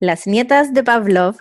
Las nietas de Pavlov.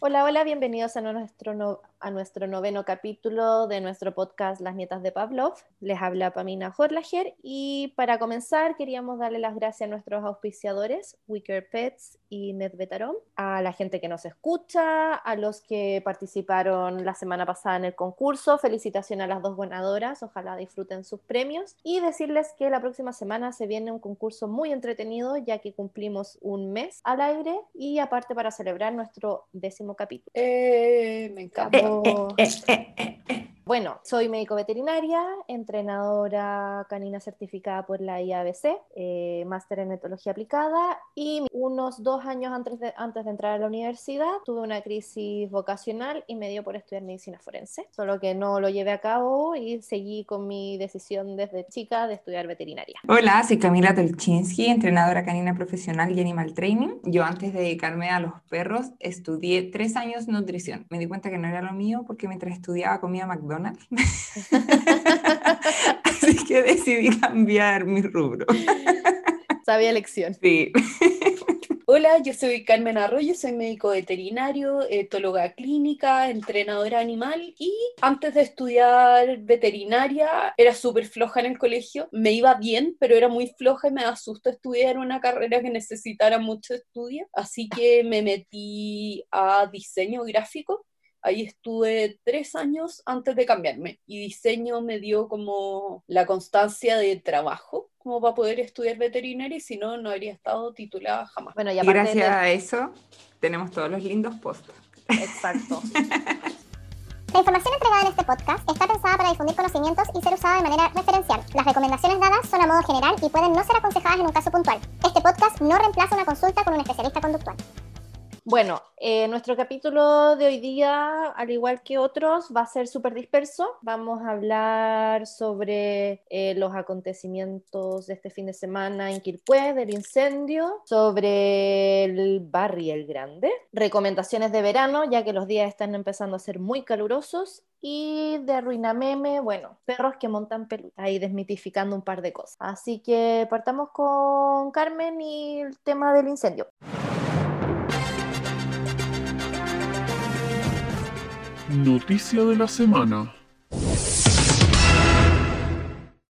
Hola, hola, bienvenidos a nuestro, no- a nuestro noveno capítulo de nuestro podcast Las Nietas de Pavlov. Les habla Pamina Horlager y para comenzar queríamos darle las gracias a nuestros auspiciadores, Wicker Pets y Medvetarom, a la gente que nos escucha, a los que participaron la semana pasada en el concurso. Felicitaciones a las dos ganadoras, ojalá disfruten sus premios y decirles que la próxima semana se viene un concurso muy entretenido ya que cumplimos un mes al aire y aparte para celebrar nuestro décimo capítulo. Eh, me encanta. えええええ。え Bueno, soy médico veterinaria, entrenadora canina certificada por la IABC, eh, máster en etología aplicada y unos dos años antes de, antes de entrar a la universidad tuve una crisis vocacional y me dio por estudiar medicina forense, solo que no lo llevé a cabo y seguí con mi decisión desde chica de estudiar veterinaria. Hola, soy Camila Tolchinsky, entrenadora canina profesional y animal training. Yo antes de dedicarme a los perros estudié tres años nutrición. Me di cuenta que no era lo mío porque mientras estudiaba comía McDonald's. Así que decidí cambiar mi rubro. Sabía elección. Sí. Hola, yo soy Carmen Arroyo, soy médico veterinario, etóloga clínica, entrenadora animal y antes de estudiar veterinaria era súper floja en el colegio. Me iba bien, pero era muy floja y me da susto estudiar una carrera que necesitara mucho estudio. Así que me metí a diseño gráfico. Ahí estuve tres años antes de cambiarme y diseño me dio como la constancia de trabajo como para poder estudiar veterinaria y si no, no habría estado titulada jamás. Bueno, y Y gracias de- a eso tenemos todos los lindos posts. Exacto. La información entregada en este podcast está pensada para difundir conocimientos y ser usada de manera referencial. Las recomendaciones dadas son a modo general y pueden no ser aconsejadas en un caso puntual. Este podcast no reemplaza una consulta con un especialista conductual. Bueno, eh, nuestro capítulo de hoy día, al igual que otros, va a ser súper disperso. Vamos a hablar sobre eh, los acontecimientos de este fin de semana en Quilpué, del incendio, sobre el Barry el Grande, recomendaciones de verano, ya que los días están empezando a ser muy calurosos, y de Ruinameme, bueno, perros que montan pelutas, ahí desmitificando un par de cosas. Así que partamos con Carmen y el tema del incendio. Noticia de la semana.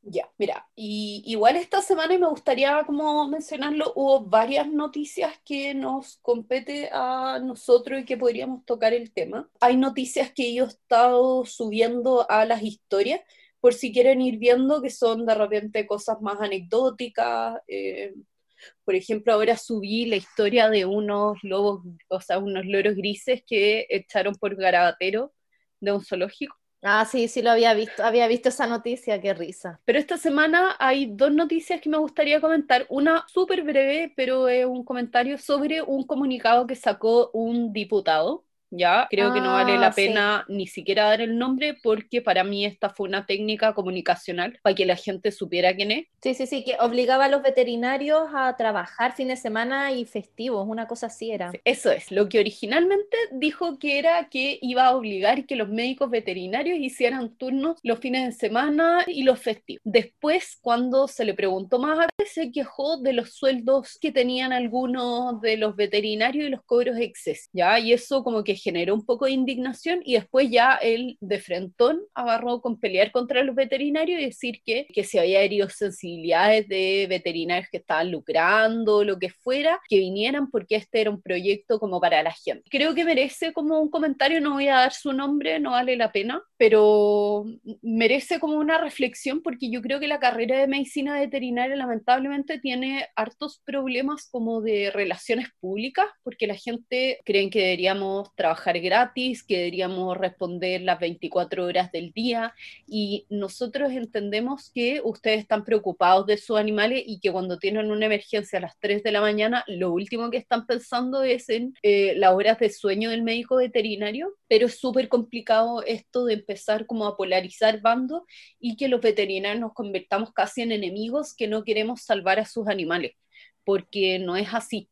Ya, mira, y igual esta semana y me gustaría como mencionarlo, hubo varias noticias que nos compete a nosotros y que podríamos tocar el tema. Hay noticias que yo he estado subiendo a las historias por si quieren ir viendo que son de repente cosas más anecdóticas. eh, por ejemplo, ahora subí la historia de unos lobos, o sea, unos loros grises que echaron por garabatero de un zoológico. Ah, sí, sí lo había visto, había visto esa noticia, qué risa. Pero esta semana hay dos noticias que me gustaría comentar. Una súper breve, pero es un comentario sobre un comunicado que sacó un diputado. Ya, creo que no vale Ah, la sí. pena ni siquiera dar el nombre porque para mí esta fue una técnica comunicacional para que la gente supiera quién es. Sí, sí, sí, que obligaba a los veterinarios a trabajar fin de semana y festivos, una cosa así era. Eso es, lo que originalmente dijo que era que iba a obligar que los médicos veterinarios hicieran turnos los fines de semana y los festivos. Después, cuando se le preguntó más, a se quejó de los sueldos que tenían algunos de los veterinarios y los cobros excesivos, ¿ya? Y eso como que generó un poco de indignación y después ya él de frentón agarró con pelear contra los veterinarios y decir que, que se había herido sensibilidades de veterinarios que estaban lucrando, lo que fuera, que vinieran porque este era un proyecto como para la gente. Creo que merece como un comentario, no voy a dar su nombre, no vale la pena, pero merece como una reflexión porque yo creo que la carrera de medicina veterinaria lamentablemente tiene hartos problemas como de relaciones públicas, porque la gente cree que deberíamos trabajar gratis, que deberíamos responder las 24 horas del día y nosotros entendemos que ustedes están preocupados de sus animales y que cuando tienen una emergencia a las 3 de la mañana, lo último que están pensando es en eh, las horas de sueño del médico veterinario, pero es súper complicado esto de empezar como a polarizar bandos y que los veterinarios nos convertamos casi en enemigos que no queremos salvar a sus animales, porque no es así.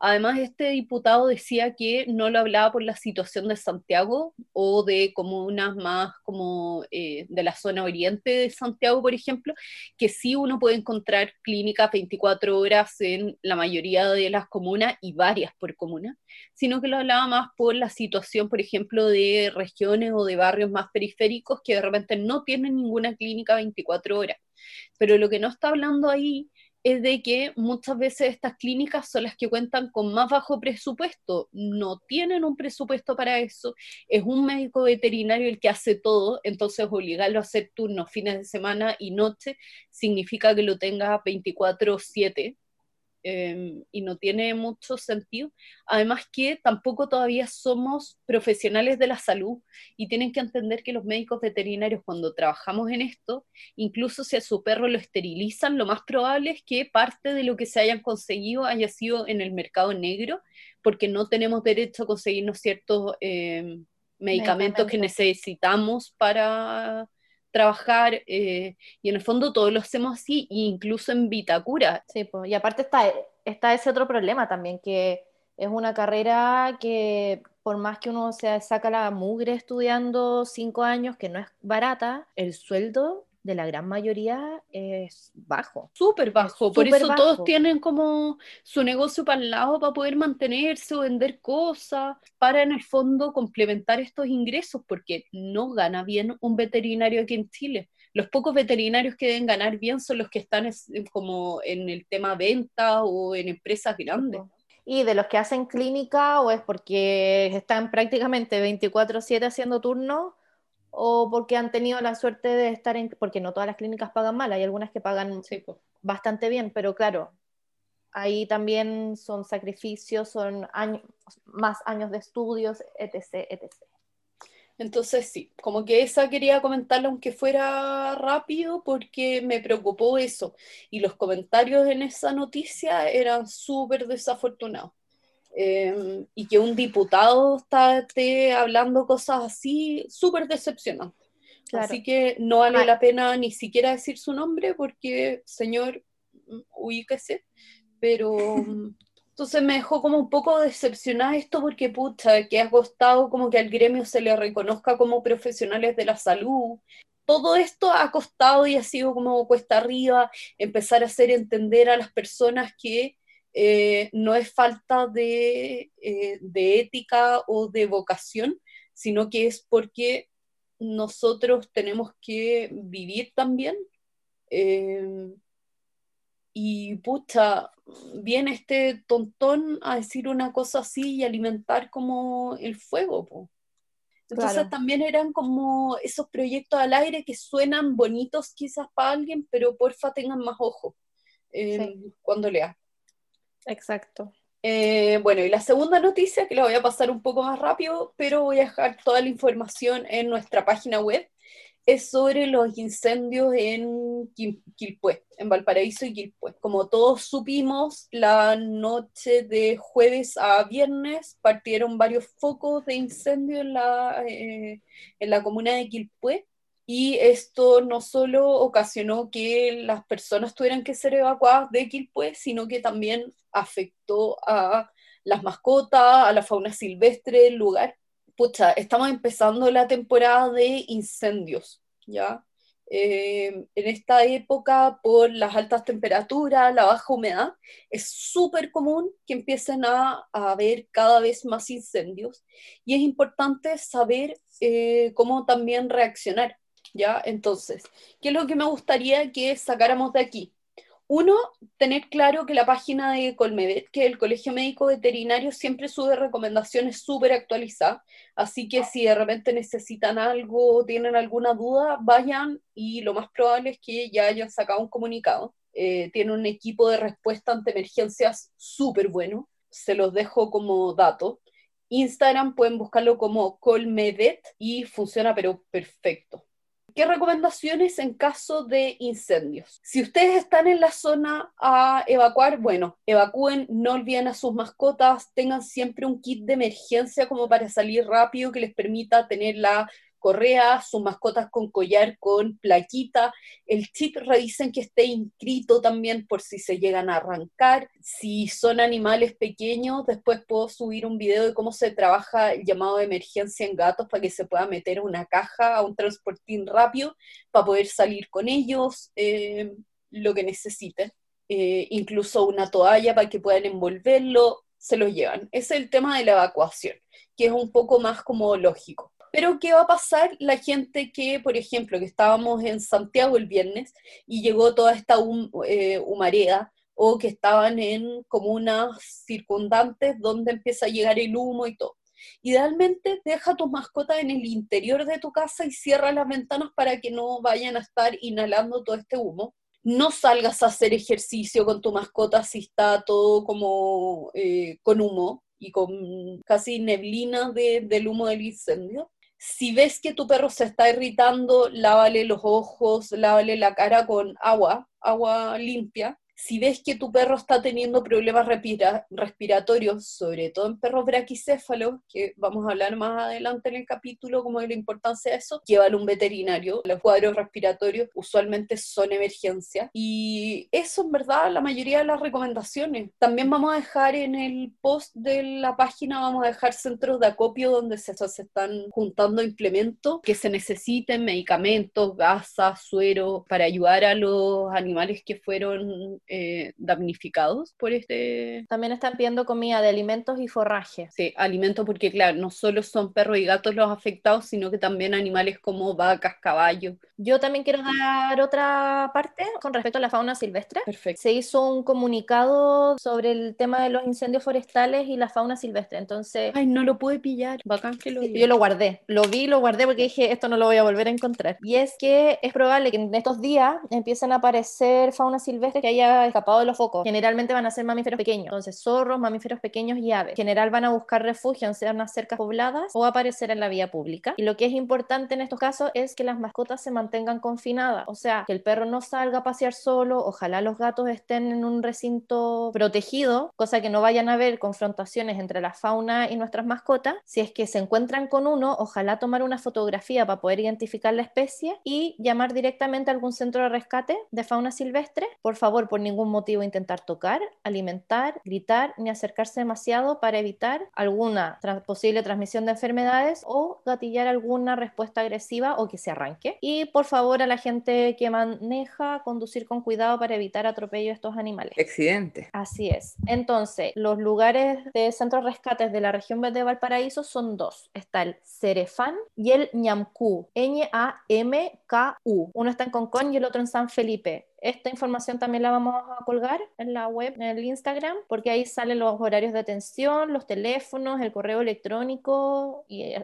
Además, este diputado decía que no lo hablaba por la situación de Santiago o de comunas más como eh, de la zona oriente de Santiago, por ejemplo, que sí uno puede encontrar clínicas 24 horas en la mayoría de las comunas y varias por comuna, sino que lo hablaba más por la situación, por ejemplo, de regiones o de barrios más periféricos que de repente no tienen ninguna clínica 24 horas. Pero lo que no está hablando ahí es de que muchas veces estas clínicas son las que cuentan con más bajo presupuesto, no tienen un presupuesto para eso, es un médico veterinario el que hace todo, entonces obligarlo a hacer turnos fines de semana y noche significa que lo tenga 24/7 Em, y no tiene mucho sentido. Además que tampoco todavía somos profesionales de la salud y tienen que entender que los médicos veterinarios cuando trabajamos en esto, incluso si a su perro lo esterilizan, lo más probable es que parte de lo que se hayan conseguido haya sido en el mercado negro, porque no tenemos derecho a conseguirnos ciertos em, medicamentos que necesitamos para trabajar eh, y en el fondo todos lo hacemos así, incluso en Vitacura. Sí, pues, y aparte está, está ese otro problema también, que es una carrera que por más que uno se saca la mugre estudiando cinco años, que no es barata, el sueldo de la gran mayoría es bajo. Súper bajo. Por eso todos tienen como su negocio para el lado para poder mantenerse o vender cosas, para en el fondo complementar estos ingresos, porque no gana bien un veterinario aquí en Chile. Los pocos veterinarios que deben ganar bien son los que están como en el tema venta o en empresas grandes. Y de los que hacen clínica o es porque están prácticamente 24/7 haciendo turnos o porque han tenido la suerte de estar en, porque no todas las clínicas pagan mal, hay algunas que pagan bastante bien, pero claro, ahí también son sacrificios, son años, más años de estudios, etc., etc. Entonces sí, como que esa quería comentarla aunque fuera rápido porque me preocupó eso y los comentarios en esa noticia eran súper desafortunados. Em, y que un diputado esté hablando cosas así, súper decepcionante. Así que no vale la pena ni siquiera decir su nombre porque, señor, ubíquese, pero mm, entonces me dejó como un poco decepcionada esto porque, pucha, que ha costado como que al gremio se le reconozca como profesionales de la salud. Todo esto ha costado y ha sido como cuesta arriba empezar a hacer entender a las personas que eh, no es falta eh, de, ética o de vocación, sino que es porque nosotros tenemos que vivir también. Eh, y pucha, viene este tontón a decir una cosa así y alimentar como el fuego. Entonces también eran como esos proyectos al aire que suenan bonitos quizás para alguien, pero porfa tengan más ojo cuando leas. Exacto. Eh, bueno, y la segunda noticia, que la voy a pasar un poco más rápido, pero voy a dejar toda la información en nuestra página web, es sobre los incendios en Quilpué, en Valparaíso y Quilpué. Como todos supimos, la noche de jueves a viernes partieron varios focos de incendio en la, eh, en la comuna de Quilpué y esto no solo ocasionó que las personas tuvieran que ser evacuadas de Quilpué, sino que también afectó a las mascotas, a la fauna silvestre del lugar. Pucha, estamos empezando la temporada de incendios, ¿ya? Eh, en esta época, por las altas temperaturas, la baja humedad, es súper común que empiecen a, haber cada vez más incendios y es importante saber eh, cómo también reaccionar. Entonces, ¿qué es lo que me gustaría que sacáramos de aquí? Uno, tener claro que la página de Colmedet, que el Colegio Médico Veterinario, siempre sube recomendaciones súper actualizadas, así que si de repente necesitan algo o tienen alguna duda, vayan y lo más probable es que ya hayan sacado un comunicado. Eh, tiene un equipo de respuesta ante emergencias súper bueno, se los dejo como dato. Instagram pueden buscarlo como Colmedet y funciona pero perfecto. ¿Qué recomendaciones en caso de incendios? Si ustedes están en la zona a evacuar, bueno, evacúen, no olviden a sus mascotas, tengan siempre un kit de emergencia como para salir rápido que les permita tener la correa, sus mascotas con collar con plaquita. El chip revisen que esté inscrito también por si se llegan a arrancar. Si son animales pequeños, después puedo subir un video de cómo se trabaja el llamado de emergencia en gatos para que se pueda meter una caja a un transportín rápido para poder salir con ellos, eh, lo que necesiten. Eh, incluso una toalla para que puedan envolverlo, se lo llevan. Ese es el tema de la evacuación, que es un poco más como lógico. Pero ¿qué va a pasar la gente que, por ejemplo, que estábamos en Santiago el viernes y llegó toda esta eh, humareda o que estaban en comunas circundantes donde empieza a llegar el humo y todo? Idealmente deja tus mascotas en el interior de tu casa y cierra las ventanas para que no vayan a estar inhalando todo este humo. No salgas a hacer ejercicio con tu mascota si está todo como eh, con humo y con casi neblina del humo del incendio. Si ves que tu perro se está irritando, lávale los ojos, lávale la cara con agua, agua limpia si ves que tu perro está teniendo problemas respiratorios, sobre todo en perros braquicéfalos, que vamos a hablar más adelante en el capítulo como de la importancia de eso, llévalo a un veterinario. Los cuadros respiratorios usualmente son emergencia. Y eso en verdad la mayoría de las recomendaciones. También vamos a dejar en el post de la página, vamos a dejar centros de acopio donde se, se están juntando implementos que se necesiten, medicamentos, gasas, suero, para ayudar a los animales que fueron eh, damnificados por este... También están pidiendo comida de alimentos y forraje. Sí, alimentos porque claro, no solo son perros y gatos los afectados, sino que también animales como vacas, caballos. Yo también quiero dar otra parte con respecto a la fauna silvestre. Perfecto. Se hizo un comunicado sobre el tema de los incendios forestales y la fauna silvestre, entonces... Ay, no lo pude pillar, bacán que lo. Yo lo guardé, lo vi, lo guardé porque dije, esto no lo voy a volver a encontrar. Y es que es probable que en estos días empiecen a aparecer fauna silvestre que haya escapado de los focos, generalmente van a ser mamíferos pequeños, entonces zorros, mamíferos pequeños y aves. En general van a buscar refugio en unas cercas pobladas o aparecer en la vía pública. Y lo que es importante en estos casos es que las mascotas se mantengan confinadas, o sea, que el perro no salga a pasear solo, ojalá los gatos estén en un recinto protegido, cosa que no vayan a haber confrontaciones entre la fauna y nuestras mascotas. Si es que se encuentran con uno, ojalá tomar una fotografía para poder identificar la especie y llamar directamente a algún centro de rescate de fauna silvestre. Por favor, por ningún motivo intentar tocar, alimentar, gritar ni acercarse demasiado para evitar alguna posible transmisión de enfermedades o gatillar alguna respuesta agresiva o que se arranque. Y por favor a la gente que maneja, conducir con cuidado para evitar atropello de estos animales. Accidente. Así es. Entonces, los lugares de centros rescates de la región de Valparaíso son dos. Está el Cerefán y el Ñamcú, N-A-M-K-U. Uno está en Concón y el otro en San Felipe. Esta información también la vamos a colgar en la web, en el Instagram, porque ahí salen los horarios de atención, los teléfonos, el correo electrónico y,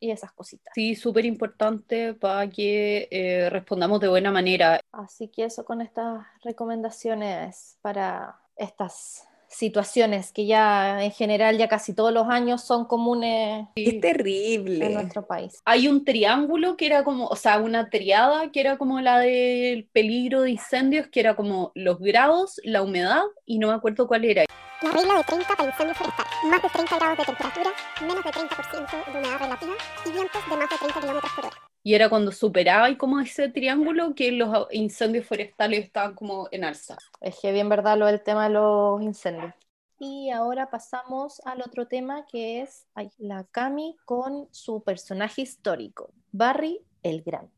esas cositas. Sí, súper importante para que eh, respondamos de buena manera. Así que eso con estas recomendaciones para estas situaciones que ya en general ya casi todos los años son comunes es terrible en nuestro país. Hay un triángulo que era como, o sea, una triada que era como la del peligro de incendios, que era como los grados, la humedad y no me acuerdo cuál era. La regla de 30 para incendio forestal. Más de 30 grados de temperatura, menos de 30% de humedad relativa y vientos de más de 30 km por hora. Y era cuando superaba y como ese triángulo que los incendios forestales estaban como en alza. Es que bien verdad lo del tema de los incendios. Y ahora pasamos al otro tema que es la Cami con su personaje histórico, Barry el Grande.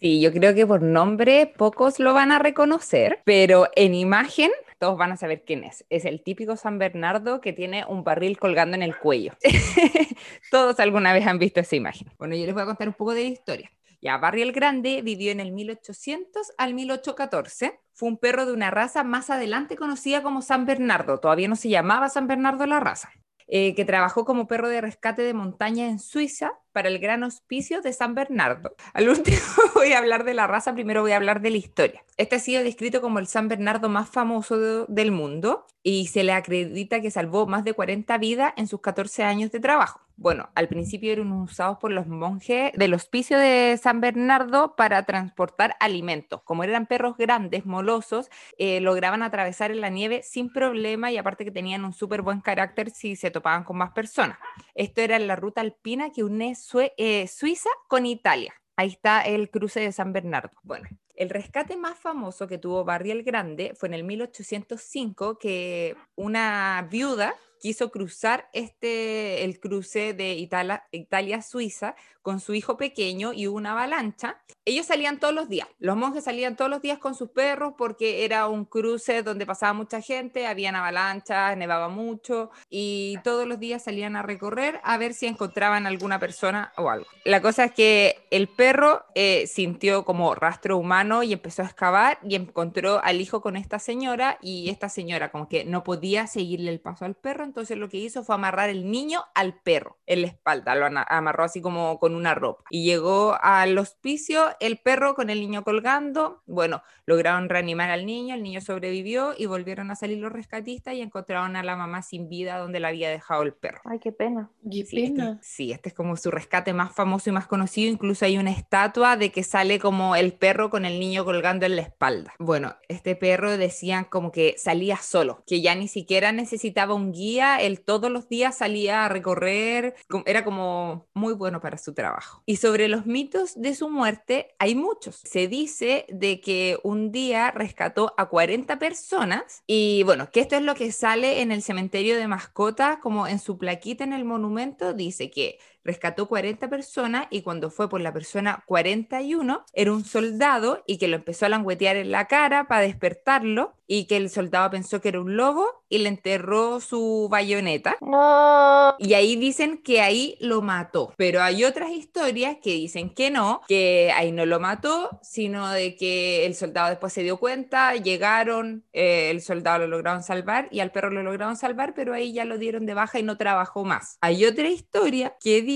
Sí, yo creo que por nombre pocos lo van a reconocer, pero en imagen todos van a saber quién es. Es el típico San Bernardo que tiene un barril colgando en el cuello. todos alguna vez han visto esa imagen. Bueno, yo les voy a contar un poco de la historia. Ya, Barry el Grande vivió en el 1800 al 1814. Fue un perro de una raza más adelante conocida como San Bernardo. Todavía no se llamaba San Bernardo la raza. Eh, que trabajó como perro de rescate de montaña en Suiza para el gran hospicio de San Bernardo. Al último voy a hablar de la raza, primero voy a hablar de la historia. Este ha sido descrito como el San Bernardo más famoso del mundo y se le acredita que salvó más de 40 vidas en sus 14 años de trabajo. Bueno, al principio eran usados por los monjes del hospicio de San Bernardo para transportar alimentos. Como eran perros grandes, molosos, eh, lograban atravesar en la nieve sin problema y aparte que tenían un súper buen carácter si se topaban con más personas. Esto era la ruta alpina que une eh, Suiza con Italia. Ahí está el cruce de San Bernardo. Bueno, el rescate más famoso que tuvo Barry el Grande fue en el 1805 que una viuda quiso cruzar este, el cruce de Italia- Italia-Suiza con su hijo pequeño y una avalancha. Ellos salían todos los días, los monjes salían todos los días con sus perros porque era un cruce donde pasaba mucha gente, habían avalanchas, nevaba mucho y todos los días salían a recorrer a ver si encontraban alguna persona o algo. La cosa es que el perro eh, sintió como rastro humano y empezó a excavar y encontró al hijo con esta señora y esta señora como que no podía seguirle el paso al perro, entonces lo que hizo fue amarrar el niño al perro en la espalda, lo amarró así como con una ropa y llegó al hospicio el perro con el niño colgando, bueno, lograron reanimar al niño, el niño sobrevivió y volvieron a salir los rescatistas y encontraron a la mamá sin vida donde la había dejado el perro. Ay, qué pena. Qué Sí, este, pena. sí, este es como su rescate más famoso y más conocido. Incluso hay una estatua de que sale como el perro con el niño colgando en la espalda. Bueno, este perro decían como que salía solo, que ya ni siquiera necesitaba un guía, él todos los días salía a recorrer, era como muy bueno para su trabajo. Y sobre los mitos de su muerte hay muchos. Se dice de que un día rescató a 40 personas y bueno, que esto es lo que sale en el cementerio de mascotas, como en su plaquita en el monumento, dice que rescató 40 personas y cuando fue por la persona 41 era un soldado y que lo empezó a languetear en la cara para despertarlo y que el soldado pensó que era un lobo y le enterró su bayoneta. No. Y ahí dicen que ahí lo mató. Pero hay otras historias que dicen que no, que ahí no lo mató, sino de que el soldado después se dio cuenta, llegaron, eh, el soldado lo lograron salvar y al perro lo lograron salvar, pero ahí ya lo dieron de baja y no trabajó más. Hay otra historia que dice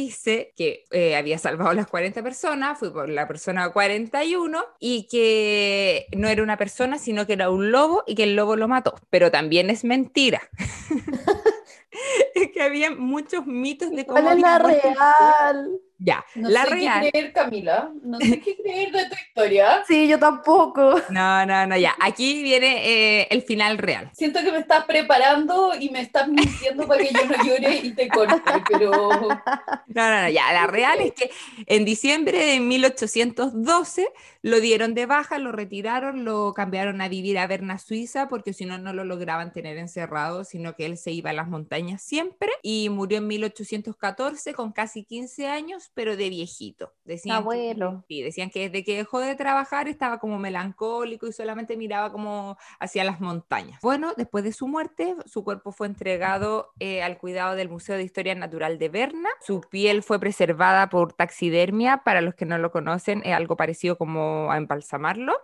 que eh, había salvado a las 40 personas, fue por la persona 41 y que no era una persona, sino que era un lobo y que el lobo lo mató. Pero también es mentira. es que había muchos mitos de cómo ¿Cuál es la real? Ya, No la sé qué creer, Camila. No sé qué creer de tu historia. Sí, yo tampoco. No, no, no, ya. Aquí viene eh, el final real. Siento que me estás preparando y me estás mintiendo para que yo no llore y te corte, pero No, no, no, ya. La real es que en diciembre de 1812 lo dieron de baja, lo retiraron, lo cambiaron a vivir a Berna, Suiza, porque si no, no lo lograban tener encerrado, sino que él se iba a las montañas siempre y murió en 1814 con casi 15 años, pero de viejito. Decían que- Abuelo. sí, decían que desde que dejó de trabajar estaba como melancólico y solamente miraba como hacia las montañas. Bueno, después de su muerte, su cuerpo fue entregado eh, al cuidado del Museo de Historia Natural de Berna. Su piel fue preservada por taxidermia, para los que no lo conocen, es algo parecido como a embalsamarlo.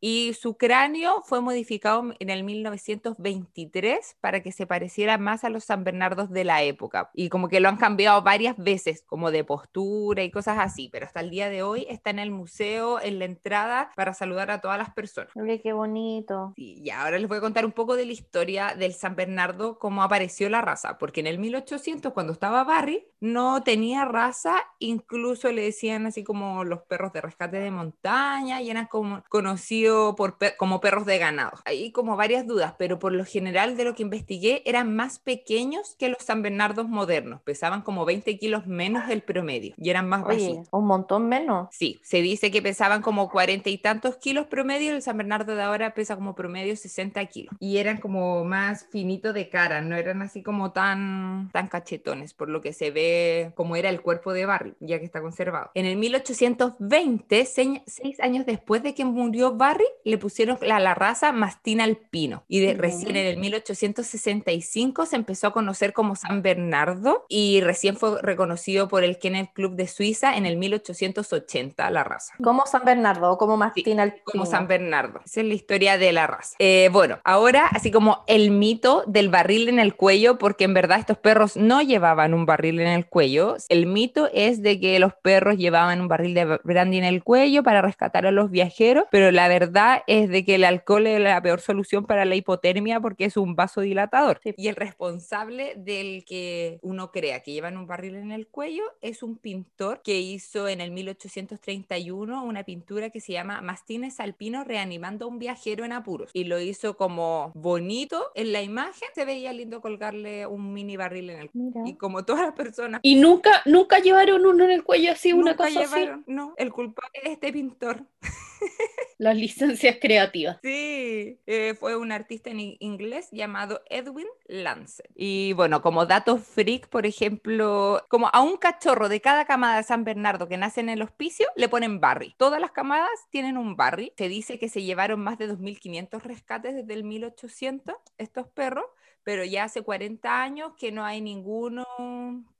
Y su cráneo fue modificado en el 1923 para que se pareciera más a los San Bernardos de la época. Y como que lo han cambiado varias veces, como de postura y cosas así, pero hasta el día de hoy está en el museo, en la entrada, para saludar a todas las personas. Oye, qué bonito. Y ahora les voy a contar un poco de la historia del San Bernardo, cómo apareció la raza, porque en el 1800, cuando estaba Barry, no tenía raza, incluso le decían así como los perros de rescate de montaña, y eran como conocidos por pe- como perros de ganado. Hay como varias dudas, pero por lo general de lo que investigué, eran más pequeños que los San Bernardos modernos, pesaban como 20 kilos menos el promedio, y eran más bajitos. Oye, un montón menos. Sí, se dice que pesaban como cuarenta y tantos kilos promedio, el San Bernardo de ahora pesa como promedio 60 kilos. Y eran como más finitos de cara, no eran así como tan, tan cachetones, por lo que se ve como era el cuerpo de Barry, ya que está conservado. En el 1820, se- seis años después de que murió Barry, le pusieron la, la raza mastín alpino. Y de, recién en el 1865 se empezó a conocer como San Bernardo y recién fue reconocido por el Kennel Club de Suiza en el 1880 la raza. Como San Bernardo como Martín Alpino. Como San Bernardo. Esa es la historia de la raza. Eh, bueno, ahora así como el mito del barril en el cuello, porque en verdad estos perros no llevaban un barril en el cuello. El mito es de que los perros llevaban un barril de brandy en el cuello para rescatar a los viajeros, pero la verdad verdad es de que el alcohol es la peor solución para la hipotermia porque es un vasodilatador. Y el responsable del que uno crea que llevan un barril en el cuello es un pintor que hizo en el 1831 una pintura que se llama Mastines Alpino reanimando a un viajero en apuros. Y lo hizo como bonito en la imagen, se veía lindo colgarle un mini barril en el cuello. Y como todas las personas... Y nunca, nunca llevaron uno en el cuello así, una cosa llevaron, así. No, el culpable es este pintor. Las licencias creativas. Sí, eh, fue un artista en in- inglés llamado Edwin Lancet. Y bueno, como dato freak, por ejemplo, como a un cachorro de cada camada de San Bernardo que nace en el hospicio, le ponen Barry. Todas las camadas tienen un Barry. Se dice que se llevaron más de 2.500 rescates desde el 1800 estos perros. Pero ya hace 40 años que no hay ninguno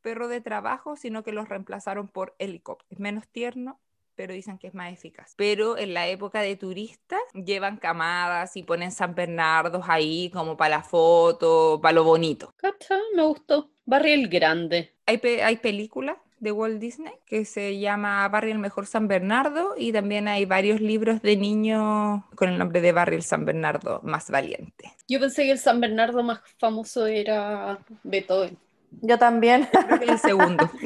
perro de trabajo, sino que los reemplazaron por helicóptero. Es menos tierno, pero dicen que es más eficaz. Pero en la época de turistas llevan camadas y ponen San Bernardos ahí como para la foto, para lo bonito. ¿Cacha? Me gustó. Barry el Grande. Hay, pe- hay películas de Walt Disney que se llama Barry el mejor San Bernardo y también hay varios libros de niños con el nombre de Barry el San Bernardo más valiente. Yo pensé que el San Bernardo más famoso era Beethoven. Yo también. Creo que el segundo.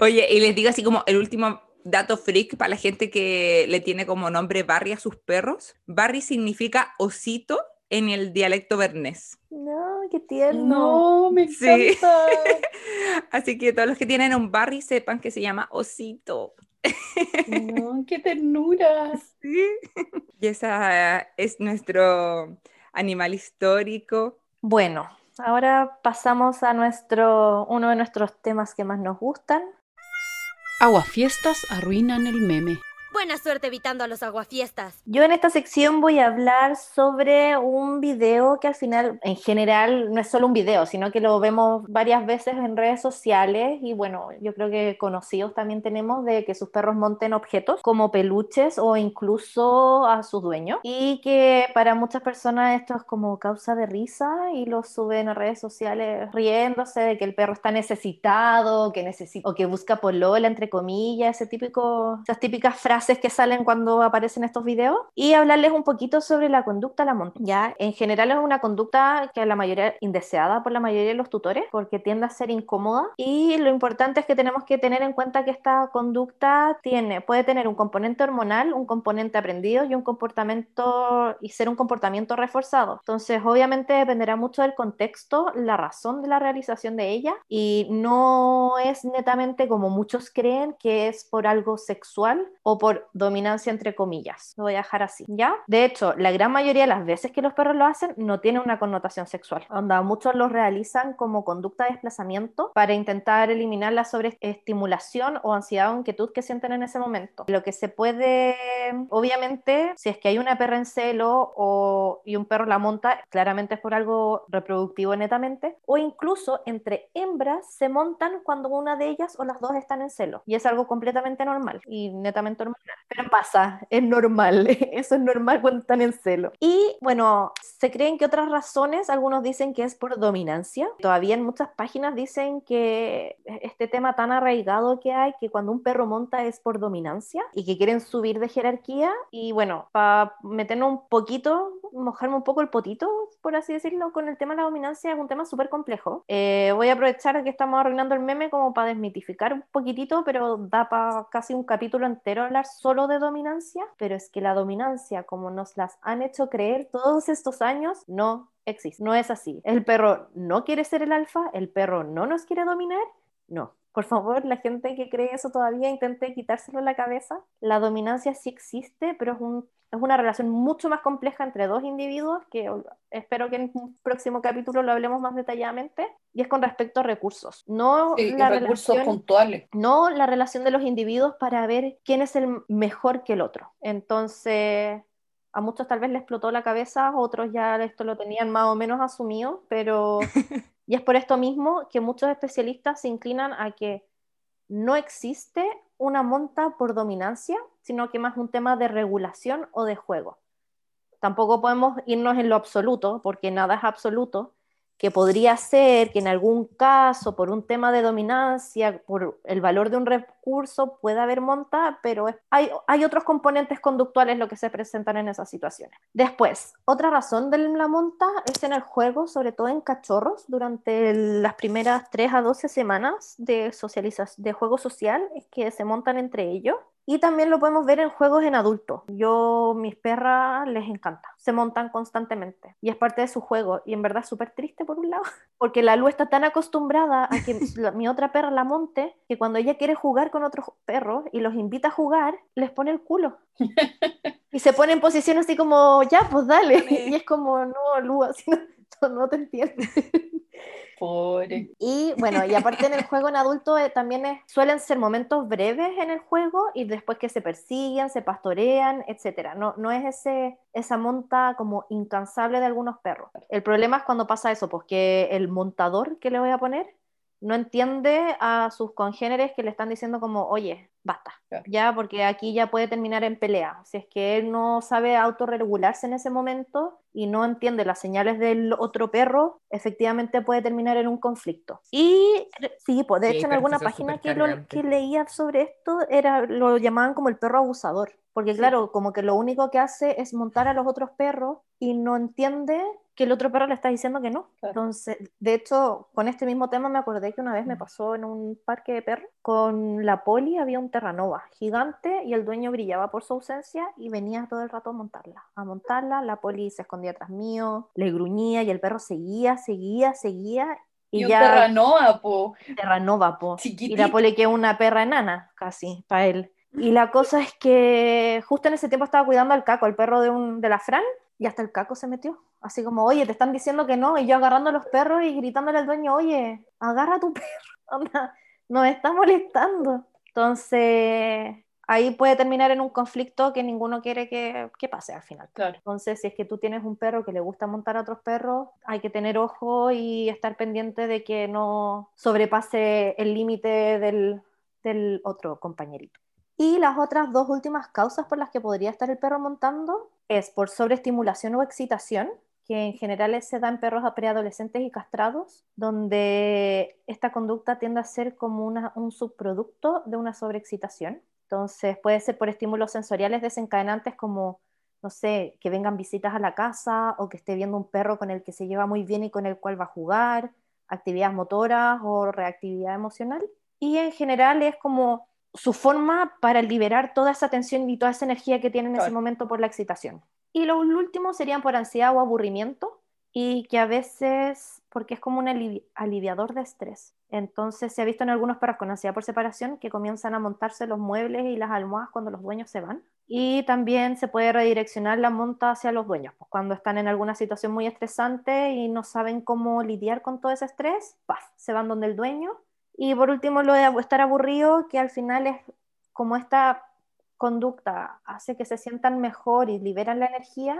Oye, y les digo así como el último dato freak para la gente que le tiene como nombre Barry a sus perros. Barry significa osito en el dialecto bernés. No, qué tierno. No, me Sí. encanta. Así que todos los que tienen un Barry sepan que se llama osito. No, qué ternura. Sí. Y esa es nuestro animal histórico. Bueno, ahora pasamos a nuestro, uno de nuestros temas que más nos gustan. Aguafiestas arruinan el meme. Buena suerte evitando a los aguafiestas. Yo en esta sección voy a hablar sobre un video que al final, en general, no es solo un video, sino que lo vemos varias veces en redes sociales y bueno, yo creo que conocidos también tenemos de que sus perros monten objetos como peluches o incluso a sus dueños y que para muchas personas esto es como causa de risa y lo suben a redes sociales riéndose de que el perro está necesitado, que necesita o que busca polola entre comillas, ese típico, esas típicas frases que salen cuando aparecen estos videos y hablarles un poquito sobre la conducta a la montaña. Ya, en general es una conducta que a la mayoría indeseada por la mayoría de los tutores porque tiende a ser incómoda y lo importante es que tenemos que tener en cuenta que esta conducta tiene, puede tener un componente hormonal, un componente aprendido y un comportamiento y ser un comportamiento reforzado. Entonces, obviamente dependerá mucho del contexto, la razón de la realización de ella y no es netamente como muchos creen que es por algo sexual o por dominancia entre comillas. Lo voy a dejar así, ¿ya? De hecho, la gran mayoría de las veces que los perros lo hacen no tiene una connotación sexual. Onda, muchos lo realizan como conducta de desplazamiento para intentar eliminar la sobreestimulación o ansiedad o inquietud que sienten en ese momento. Lo que se puede, obviamente, si es que hay una perra en celo o, y un perro la monta, claramente es por algo reproductivo netamente, o incluso entre hembras se montan cuando una de ellas o las dos están en celo. Y es algo completamente normal y netamente hormonal. Pero pasa, es normal, eso es normal cuando están en celo. Y bueno, se creen que otras razones, algunos dicen que es por dominancia. Todavía en muchas páginas dicen que este tema tan arraigado que hay, que cuando un perro monta es por dominancia y que quieren subir de jerarquía. Y bueno, para meternos un poquito, mojarme un poco el potito, por así decirlo, con el tema de la dominancia, es un tema súper complejo. Eh, voy a aprovechar que estamos arruinando el meme como para desmitificar un poquitito, pero da para casi un capítulo entero hablar solo de dominancia, pero es que la dominancia, como nos las han hecho creer todos estos años, no existe. No es así. El perro no quiere ser el alfa, el perro no nos quiere dominar, no. Por favor, la gente que cree eso todavía intente quitárselo de la cabeza. La dominancia sí existe, pero es, un, es una relación mucho más compleja entre dos individuos que espero que en un próximo capítulo lo hablemos más detalladamente. Y es con respecto a recursos. No Sí, la recursos relación puntuales. no la relación de los individuos para ver quién es el mejor que el otro. Entonces, a muchos tal vez les explotó la cabeza, otros ya esto lo tenían más o menos asumido, pero y es por esto mismo que muchos especialistas se inclinan a que no existe una monta por dominancia, sino que más un tema de regulación o de juego. Tampoco podemos irnos en lo absoluto, porque nada es absoluto, que podría ser que en algún caso, por un tema de dominancia, por el valor de un recurso, pueda haber monta, pero hay, hay otros componentes conductuales lo que se presentan en esas situaciones. Después, otra razón de la monta es en el juego, sobre todo en cachorros, durante las primeras 3 a 12 semanas de, socialización, de juego social, es que se montan entre ellos. Y también lo podemos ver en juegos en adultos. Yo, mis perras les encanta. Se montan constantemente. Y es parte de su juego. Y en verdad es súper triste por un lado. Porque la Lu está tan acostumbrada a que mi otra perra la monte que cuando ella quiere jugar con otros perros y los invita a jugar, les pone el culo. Y se pone en posición así como, ya, pues dale. Y es como, no, Lu, así no, no te entiendo. Y bueno, y aparte en el juego en adulto eh, también suelen ser momentos breves en el juego y después que se persiguen, se pastorean, etcétera. No, no es ese, esa monta como incansable de algunos perros. El problema es cuando pasa eso, pues que el montador que le voy a poner no entiende a sus congéneres que le están diciendo como, oye, basta, Claro. ya, porque aquí ya puede terminar en pelea. Si es que él no sabe autorregularse en ese momento y no entiende las señales del otro perro, efectivamente puede terminar en un conflicto. Y sí, pues de Sí, hecho en alguna página que, lo- que leía sobre esto era, lo llamaban como el perro abusador. Porque claro, como que lo único que hace es montar a los otros perros y no entiende que el otro perro le está diciendo que no. Claro. Entonces, de hecho, con este mismo tema me acordé que una vez me pasó en un parque de perros. Con la poli había un terranova gigante y el dueño brillaba por su ausencia y venía todo el rato a montarla. A montarla, la poli se escondía atrás mío, le gruñía y el perro seguía, seguía, seguía. Y, Y, un ya terranoa, po. terranova, po. Y Chiquitito. la poli que una perra enana, casi, para él. Y la cosa es que justo en ese tiempo estaba cuidando al caco, el perro de, un, de la Fran, y hasta el caco se metió. Así como, oye, te están diciendo que no, y yo agarrando a los perros y gritándole al dueño, oye, agarra a tu perro, nos está molestando. Entonces, ahí puede terminar en un conflicto que ninguno quiere que, que pase al final. Claro. Entonces, si es que tú tienes un perro que le gusta montar a otros perros, hay que tener ojo y estar pendiente de que no sobrepase el límite del, del otro compañerito. Y las otras dos últimas causas por las que podría estar el perro montando es por sobreestimulación o excitación, que en general se da en perros preadolescentes y castrados, donde esta conducta tiende a ser como un subproducto de una sobreexcitación. Entonces puede ser por estímulos sensoriales desencadenantes como, no sé, que vengan visitas a la casa o que esté viendo un perro con el que se lleva muy bien y con el cual va a jugar, actividades motoras o reactividad emocional. Y en general es como su forma para liberar toda esa tensión y toda esa energía que tiene en ese momento por la excitación. Y lo último serían por ansiedad o aburrimiento y que a veces, porque es como un alivi- aliviador de estrés. Entonces se ha visto en algunos perros con ansiedad por separación que comienzan a montarse los muebles y las almohadas cuando los dueños se van. Y también se puede redireccionar la monta hacia los dueños. Pues cuando están en alguna situación muy estresante y no saben cómo lidiar con todo ese estrés, ¡paf! se van donde el dueño. Y por último, lo de estar aburrido, que al final es como esta conducta hace que se sientan mejor y liberan la energía,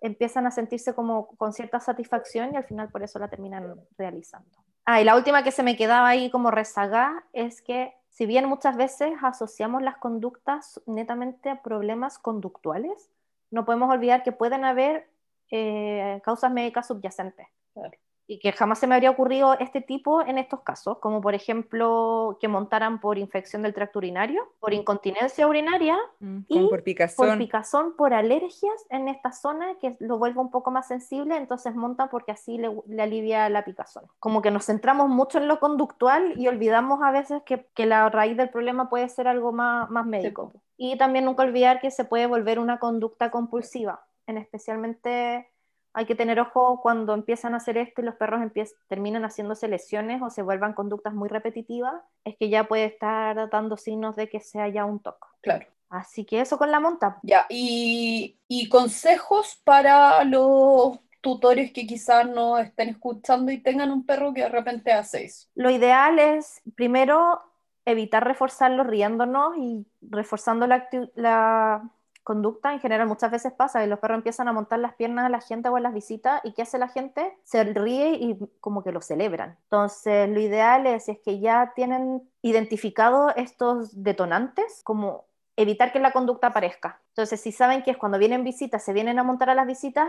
empiezan a sentirse como con cierta satisfacción y al final por eso la terminan realizando. Ah, y la última que se me quedaba ahí como rezagada es que si bien muchas veces asociamos las conductas netamente a problemas conductuales, no podemos olvidar que pueden haber eh, causas médicas subyacentes. Claro. Y que jamás se me habría ocurrido este tipo en estos casos, como por ejemplo que montaran por infección del tracto urinario, por incontinencia urinaria, Mm, Y por por picazón. picazón, por alergias en esta zona que lo vuelve un poco más sensible, entonces monta porque así le, le alivia la picazón. Como que nos centramos mucho en lo conductual y olvidamos a veces que, que la raíz del problema puede ser algo más, más médico. po. Y también nunca olvidar que se puede volver una conducta compulsiva, en especialmente hay que tener ojo cuando empiezan a hacer esto y los perros terminan haciéndose lesiones o se vuelvan conductas muy repetitivas, es que ya puede estar dando signos de que sea ya un TOC. Claro. Así que eso con la monta. Ya, y, y consejos para los tutores que quizás no estén escuchando y tengan un perro que de repente hace eso. Lo ideal es, primero, evitar reforzarlo riéndonos y reforzando la, la conducta. En general, muchas veces pasa que los perros empiezan a montar las piernas a la gente o a las visitas y ¿qué hace la gente? Se ríe y como que lo celebran. Entonces, lo ideal es, es que ya tienen identificado estos detonantes, como evitar que la conducta aparezca. Entonces, si saben que es cuando vienen visitas, se vienen a montar a las visitas,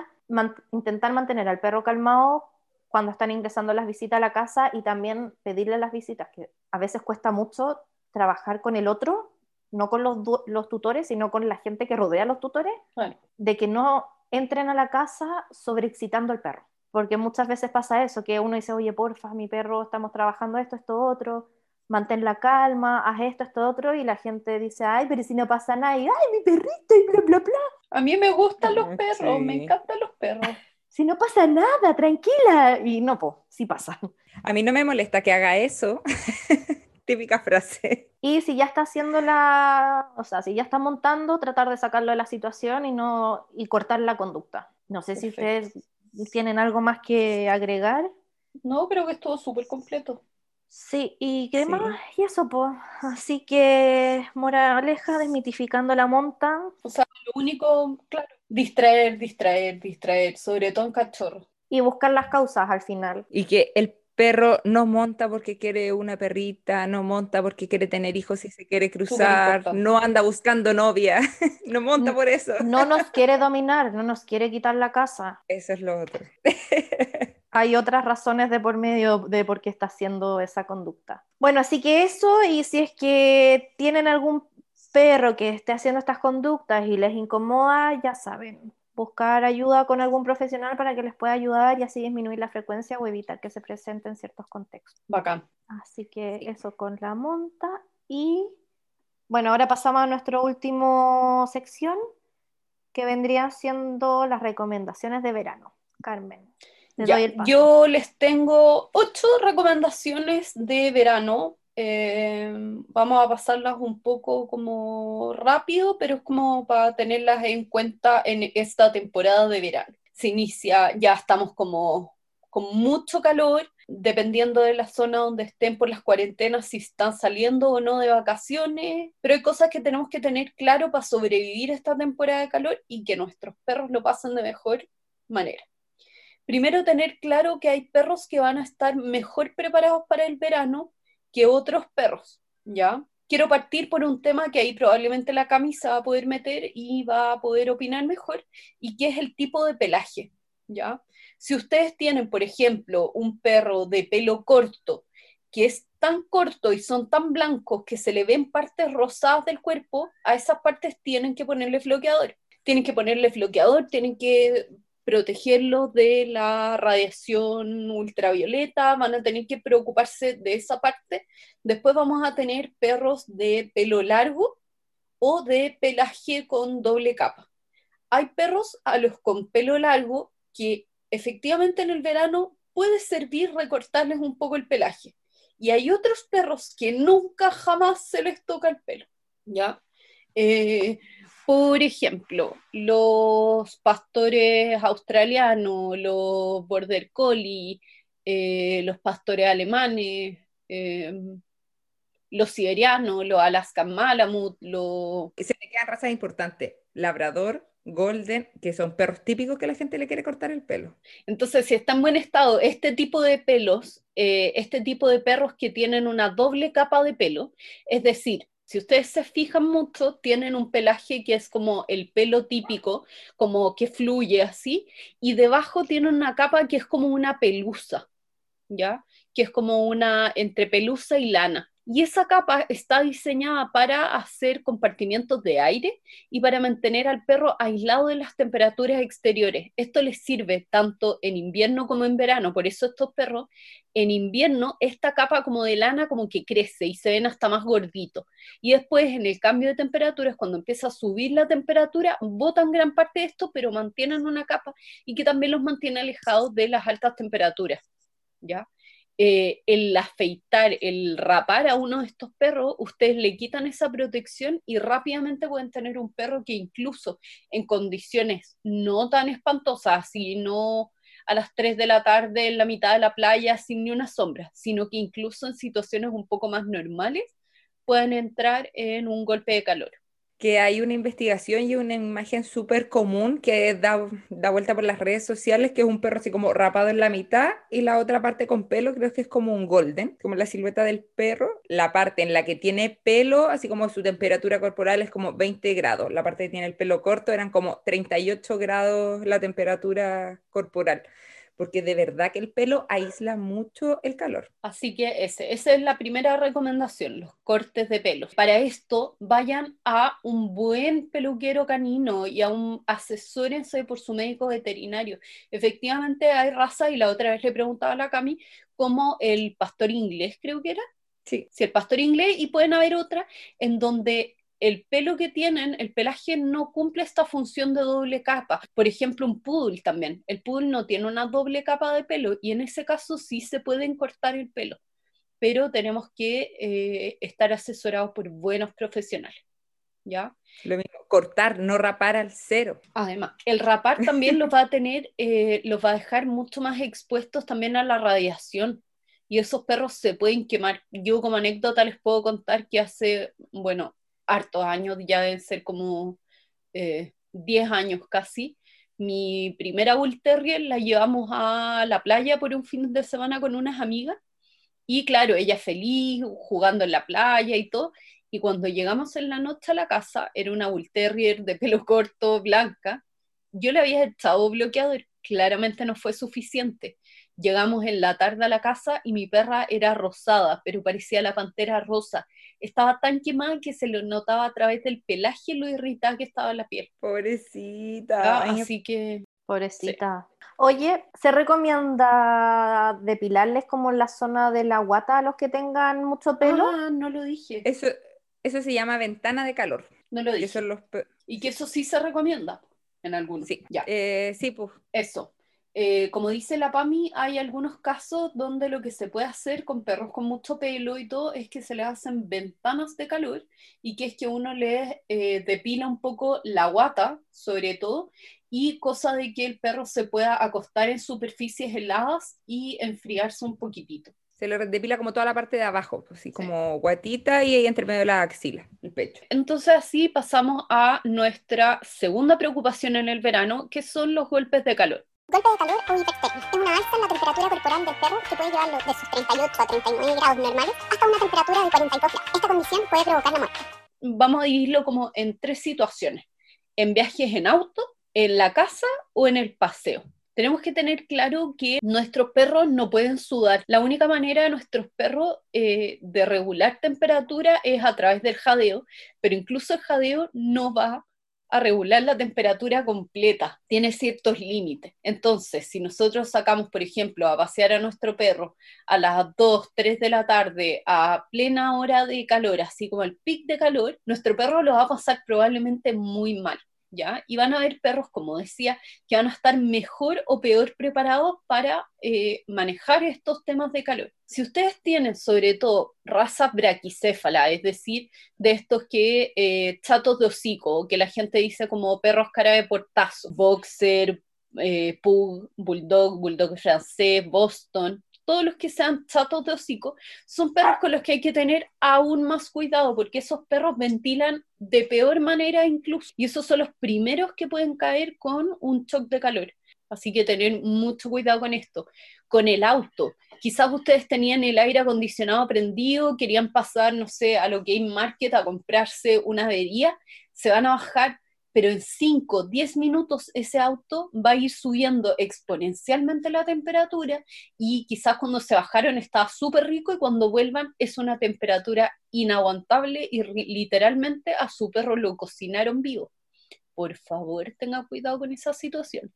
intentar mantener al perro calmado cuando están ingresando las visitas a la casa y también pedirle las visitas, que a veces cuesta mucho trabajar con el otro, no con los, los tutores, sino con la gente que rodea a los tutores, de que no entren a la casa sobreexcitando al perro. Porque muchas veces pasa eso, que uno dice, oye, porfa, mi perro, estamos trabajando esto, esto, otro, mantén la calma, haz esto, esto, otro, y la gente dice, ay, pero si no pasa nada, y ay, mi perrito, y bla, bla, bla. A mí me gustan los perros, me encantan los perros. Si no pasa nada, tranquila. Y no, pues, sí pasa. A mí no me molesta que haga eso. Típica frase. Y si ya está haciendo la, o sea, si ya está montando, tratar de sacarlo de la situación y no y cortar la conducta. No sé si ustedes tienen algo más que agregar. No, creo que estuvo súper completo. Sí, y qué más, y eso, pues. Así que, moraleja, desmitificando la monta. O sea, lo único, claro, distraer, distraer, distraer, sobre todo en cachorro. Y buscar las causas al final. Y que el perro no monta porque quiere una perrita, no monta porque quiere tener hijos y se quiere cruzar, no anda buscando novia, no monta por eso. No nos quiere dominar, no nos quiere quitar la casa. Eso es lo otro. Hay otras razones de por medio de por qué está haciendo esa conducta. Bueno, así que eso, y si es que tienen algún perro que esté haciendo estas conductas y les incomoda, ya saben, buscar ayuda con algún profesional para que les pueda ayudar y así disminuir la frecuencia o evitar que se presenten ciertos contextos. Bacán. Así que eso con la monta y bueno, ahora pasamos a nuestra última sección que vendría siendo las recomendaciones de verano. Carmen. yo les tengo ocho recomendaciones de verano eh, vamos a pasarlas un poco como rápido, pero es como para tenerlas en cuenta en esta temporada de verano. Se inicia, ya estamos como con mucho calor, dependiendo de la zona donde estén por las cuarentenas, si están saliendo o no de vacaciones, pero hay cosas que tenemos que tener claro para sobrevivir esta temporada de calor y que nuestros perros lo pasen de mejor manera. Primero, tener claro que hay perros que van a estar mejor preparados para el verano que otros perros, ¿ya? Quiero partir por un tema que ahí probablemente la camisa va a poder meter y va a poder opinar mejor, y que es el tipo de pelaje, ¿ya? Si ustedes tienen, por ejemplo, un perro de pelo corto, que es tan corto y son tan blancos que se le ven partes rosadas del cuerpo, a esas partes tienen que ponerle bloqueador. Tienen que ponerle bloqueador, tienen que protegerlos de la radiación ultravioleta, van a tener que preocuparse de esa parte. Después vamos a tener perros de pelo largo o de pelaje con doble capa. Hay perros a los con pelo largo que efectivamente en el verano puede servir recortarles un poco el pelaje. Y hay otros perros que nunca jamás se les toca el pelo, ¿ya? Eh, por ejemplo, los pastores australianos, los border collie, eh, los pastores alemanes, eh, los siberianos, los alaskan malamut, los... Se me quedan razas importantes, labrador, golden, que son perros típicos que la gente le quiere cortar el pelo. Entonces, si está en buen estado este tipo de pelos, eh, este tipo de perros que tienen una doble capa de pelo, es decir, si ustedes se fijan mucho, tienen un pelaje que es como el pelo típico, como que fluye así, y debajo tienen una capa que es como una pelusa, ¿ya? Que es como una entre pelusa y lana. Y esa capa está diseñada para hacer compartimientos de aire y para mantener al perro aislado de las temperaturas exteriores. Esto les sirve tanto en invierno como en verano. Por eso estos perros, en invierno, esta capa como de lana como que crece y se ven hasta más gorditos. Y después, en el cambio de temperaturas, cuando empieza a subir la temperatura, botan gran parte de esto, pero mantienen una capa y que también los mantiene alejados de las altas temperaturas. ¿Ya? Eh, el afeitar, el rapar a uno de estos perros, ustedes le quitan esa protección y rápidamente pueden tener un perro que incluso en condiciones no tan espantosas, sino a las 3 de la tarde en la mitad de la playa sin ni una sombra, sino que incluso en situaciones un poco más normales pueden entrar en un golpe de calor que hay una investigación y una imagen súper común que da, da, vuelta por las redes sociales, que es un perro así como rapado en la mitad y la otra parte con pelo, creo que es como un golden, como la silueta del perro. La parte en la que tiene pelo, así como su temperatura corporal es como 20 grados. La parte que tiene el pelo corto eran como 38 grados la temperatura corporal porque de verdad que el pelo aísla mucho el calor. Así que ese, esa es la primera recomendación, los cortes de pelo. Para esto, vayan a un buen peluquero canino y a un asesórense por su médico veterinario. Efectivamente hay raza, y la otra vez le preguntaba a la Cami, como el pastor inglés, creo que era. Sí. Si el pastor inglés, y pueden haber otras en donde el pelo que tienen, el pelaje no cumple esta función de doble capa. Por ejemplo, un poodle también. El poodle no tiene una doble capa de pelo y en ese caso sí se pueden cortar el pelo, pero tenemos que eh, estar asesorados por buenos profesionales. ¿Ya? Lo mismo, cortar, no rapar al cero. Además, el rapar también los va a tener, eh, los va a dejar mucho más expuestos también a la radiación. Y esos perros se pueden quemar. Yo como anécdota les puedo contar que hace, bueno, hartos años, ya deben ser como eh, 10 años casi. Mi primera Bull Terrier la llevamos a la playa por un fin de semana con unas amigas y claro, ella feliz, jugando en la playa y todo. Y cuando llegamos en la noche a la casa, era una Bull Terrier de pelo corto, blanca. Yo le había echado bloqueador, claramente no fue suficiente. Llegamos en la tarde a la casa y mi perra era rosada, pero parecía la pantera rosa estaba tan quemada que se lo notaba a través del pelaje lo irritada que estaba la piel. Pobrecita. Ah, así que... Pobrecita. Oye, ¿se recomienda depilarles como en la zona de la guata a los que tengan mucho pelo? Ah, no lo dije. Eso, eso se llama ventana de calor. No lo Y, dije. eso los pe- Y que eso sí se recomienda en algunos. Sí. Ya. eh, sí, pues. Eso. Eh, como dice la PAMI, hay algunos casos donde lo que se puede hacer con perros con mucho pelo y todo es que se le hacen ventanas de calor y que es que uno le eh, depila un poco la guata, sobre todo, y cosa de que el perro se pueda acostar en superficies heladas y enfriarse un poquitito. Se le depila como toda la parte de abajo, pues, así como guatita y ahí entre medio de la axila, el pecho. Entonces así pasamos a nuestra segunda preocupación en el verano, que son los golpes de calor. Golpe de calor o hipertermia es una alza en la temperatura corporal del perro que puede llevarlo de sus 38 a 39 grados normales hasta una temperatura de 42 grados. Esta condición puede provocar la muerte. Vamos a dividirlo como en tres situaciones, en viajes en auto, en la casa o en el paseo. Tenemos que tener claro que nuestros perros no pueden sudar. La única manera de nuestros perros eh, de regular temperatura es a través del jadeo, pero incluso el jadeo no va a regular la temperatura completa, tiene ciertos límites. Entonces, si nosotros sacamos, por ejemplo, a pasear a nuestro perro a las 2, 3 de la tarde a plena hora de calor, así como el pic de calor, nuestro perro lo va a pasar probablemente muy mal. ¿Ya? Y van a haber perros, como decía, que van a estar mejor o peor preparados para eh, manejar estos temas de calor. Si ustedes tienen sobre todo raza braquicéfala, es decir, de estos que eh, chatos de hocico, que la gente dice como perros cara de portazo, boxer, eh, pug, bulldog, bulldog francés, boston, todos los que sean chatos de hocico, son perros con los que hay que tener aún más cuidado, porque esos perros ventilan de peor manera incluso, y esos son los primeros que pueden caer con un shock de calor. Así que tener mucho cuidado con esto. Con el auto, quizás ustedes tenían el aire acondicionado prendido, querían pasar, no sé, a lo Game Market a comprarse una avería, se van a bajar, pero en 5, 10 minutos ese auto va a ir subiendo exponencialmente la temperatura y quizás cuando se bajaron estaba súper rico y cuando vuelvan es una temperatura inaguantable y literalmente a su perro lo cocinaron vivo. Por favor, tenga cuidado con esa situación.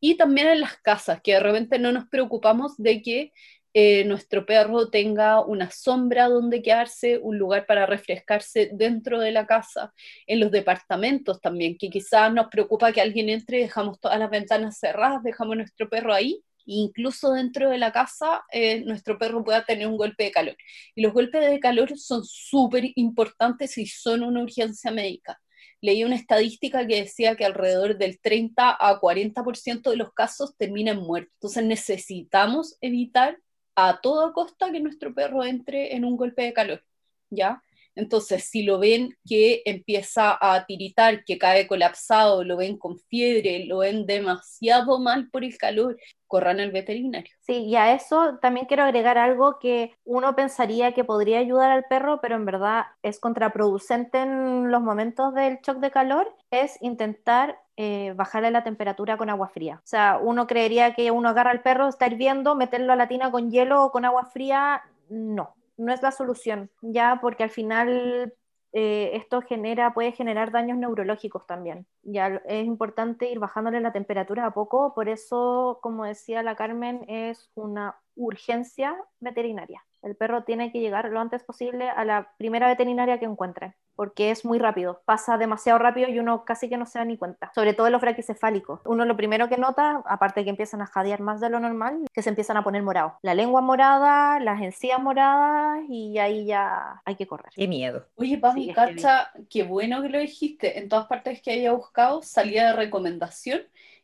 Y también en las casas, que de repente no nos preocupamos de que eh, nuestro perro tenga una sombra donde quedarse, un lugar para refrescarse dentro de la casa, en los departamentos también, que quizás nos preocupa que alguien entre y dejamos todas las ventanas cerradas, dejamos nuestro perro ahí, e incluso dentro de la casa eh, nuestro perro pueda tener un golpe de calor. Y los golpes de calor son súper importantes y son una urgencia médica leí una estadística que decía que alrededor del 30 a 40% de los casos terminan muertos. Entonces necesitamos evitar a toda costa que nuestro perro entre en un golpe de calor, ¿ya? Entonces, si lo ven que empieza a tiritar, que cae colapsado, lo ven con fiebre, lo ven demasiado mal por el calor, corran al veterinario. Sí, y a eso también quiero agregar algo que uno pensaría que podría ayudar al perro, pero en verdad es contraproducente en los momentos del shock de calor, es intentar eh, bajarle la temperatura con agua fría. O sea, uno creería que uno agarra al perro, está hirviendo, meterlo a la tina con hielo o con agua fría. No, no es la solución, ya porque al final eh, esto genera, puede generar daños neurológicos también. Ya es importante ir bajándole la temperatura a poco, por eso, como decía la Carmen, es una urgencia veterinaria. El perro tiene que llegar lo antes posible a la primera veterinaria que encuentre, porque es muy rápido, pasa demasiado rápido y uno casi que no se da ni cuenta, sobre todo los braquicefálicos. Uno lo primero que nota, aparte de que empiezan a jadear más de lo normal, que se empiezan a poner morados. La lengua morada, las encías moradas y ahí ya hay que correr. Qué miedo. Oye, Pami, Sí, cacha, qué bueno que lo dijiste. En todas partes que haya buscado, salía de recomendación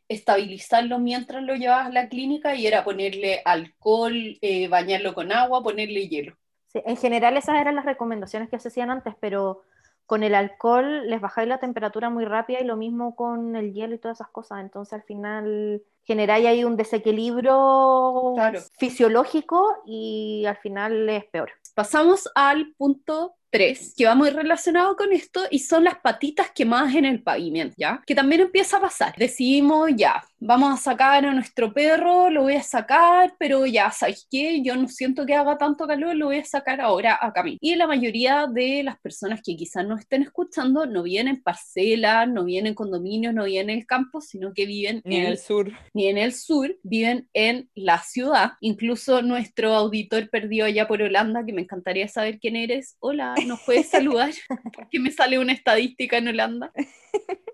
estabilizarlo mientras lo llevabas a la clínica y era ponerle alcohol, eh, bañarlo con agua, ponerle hielo. Sí, en general esas eran las recomendaciones que se hacían antes, pero con el alcohol les bajáis la temperatura muy rápida y lo mismo con el hielo y todas esas cosas. Entonces al final generáis ahí un desequilibrio Claro. fisiológico y al final es peor. Pasamos al punto 3, que va muy relacionado con esto, y son las patitas quemadas en el pavimento, ¿ya? Que también empieza a pasar. Decidimos, ya, vamos a sacar a nuestro perro, lo voy a sacar, pero ya, ¿sabes qué? Yo no siento que haga tanto calor, lo voy a sacar ahora a Camilo. Y la mayoría de las personas que quizás no estén escuchando no vienen en parcelas, no vienen en condominios, no viven en el campo, sino que viven Ni en el sur. ni en el sur, viven en la ciudad. Incluso nuestro auditor perdido allá por Holanda, que me encantaría saber quién eres. Hola, ¿nos puedes saludar? Porque me sale una estadística en Holanda.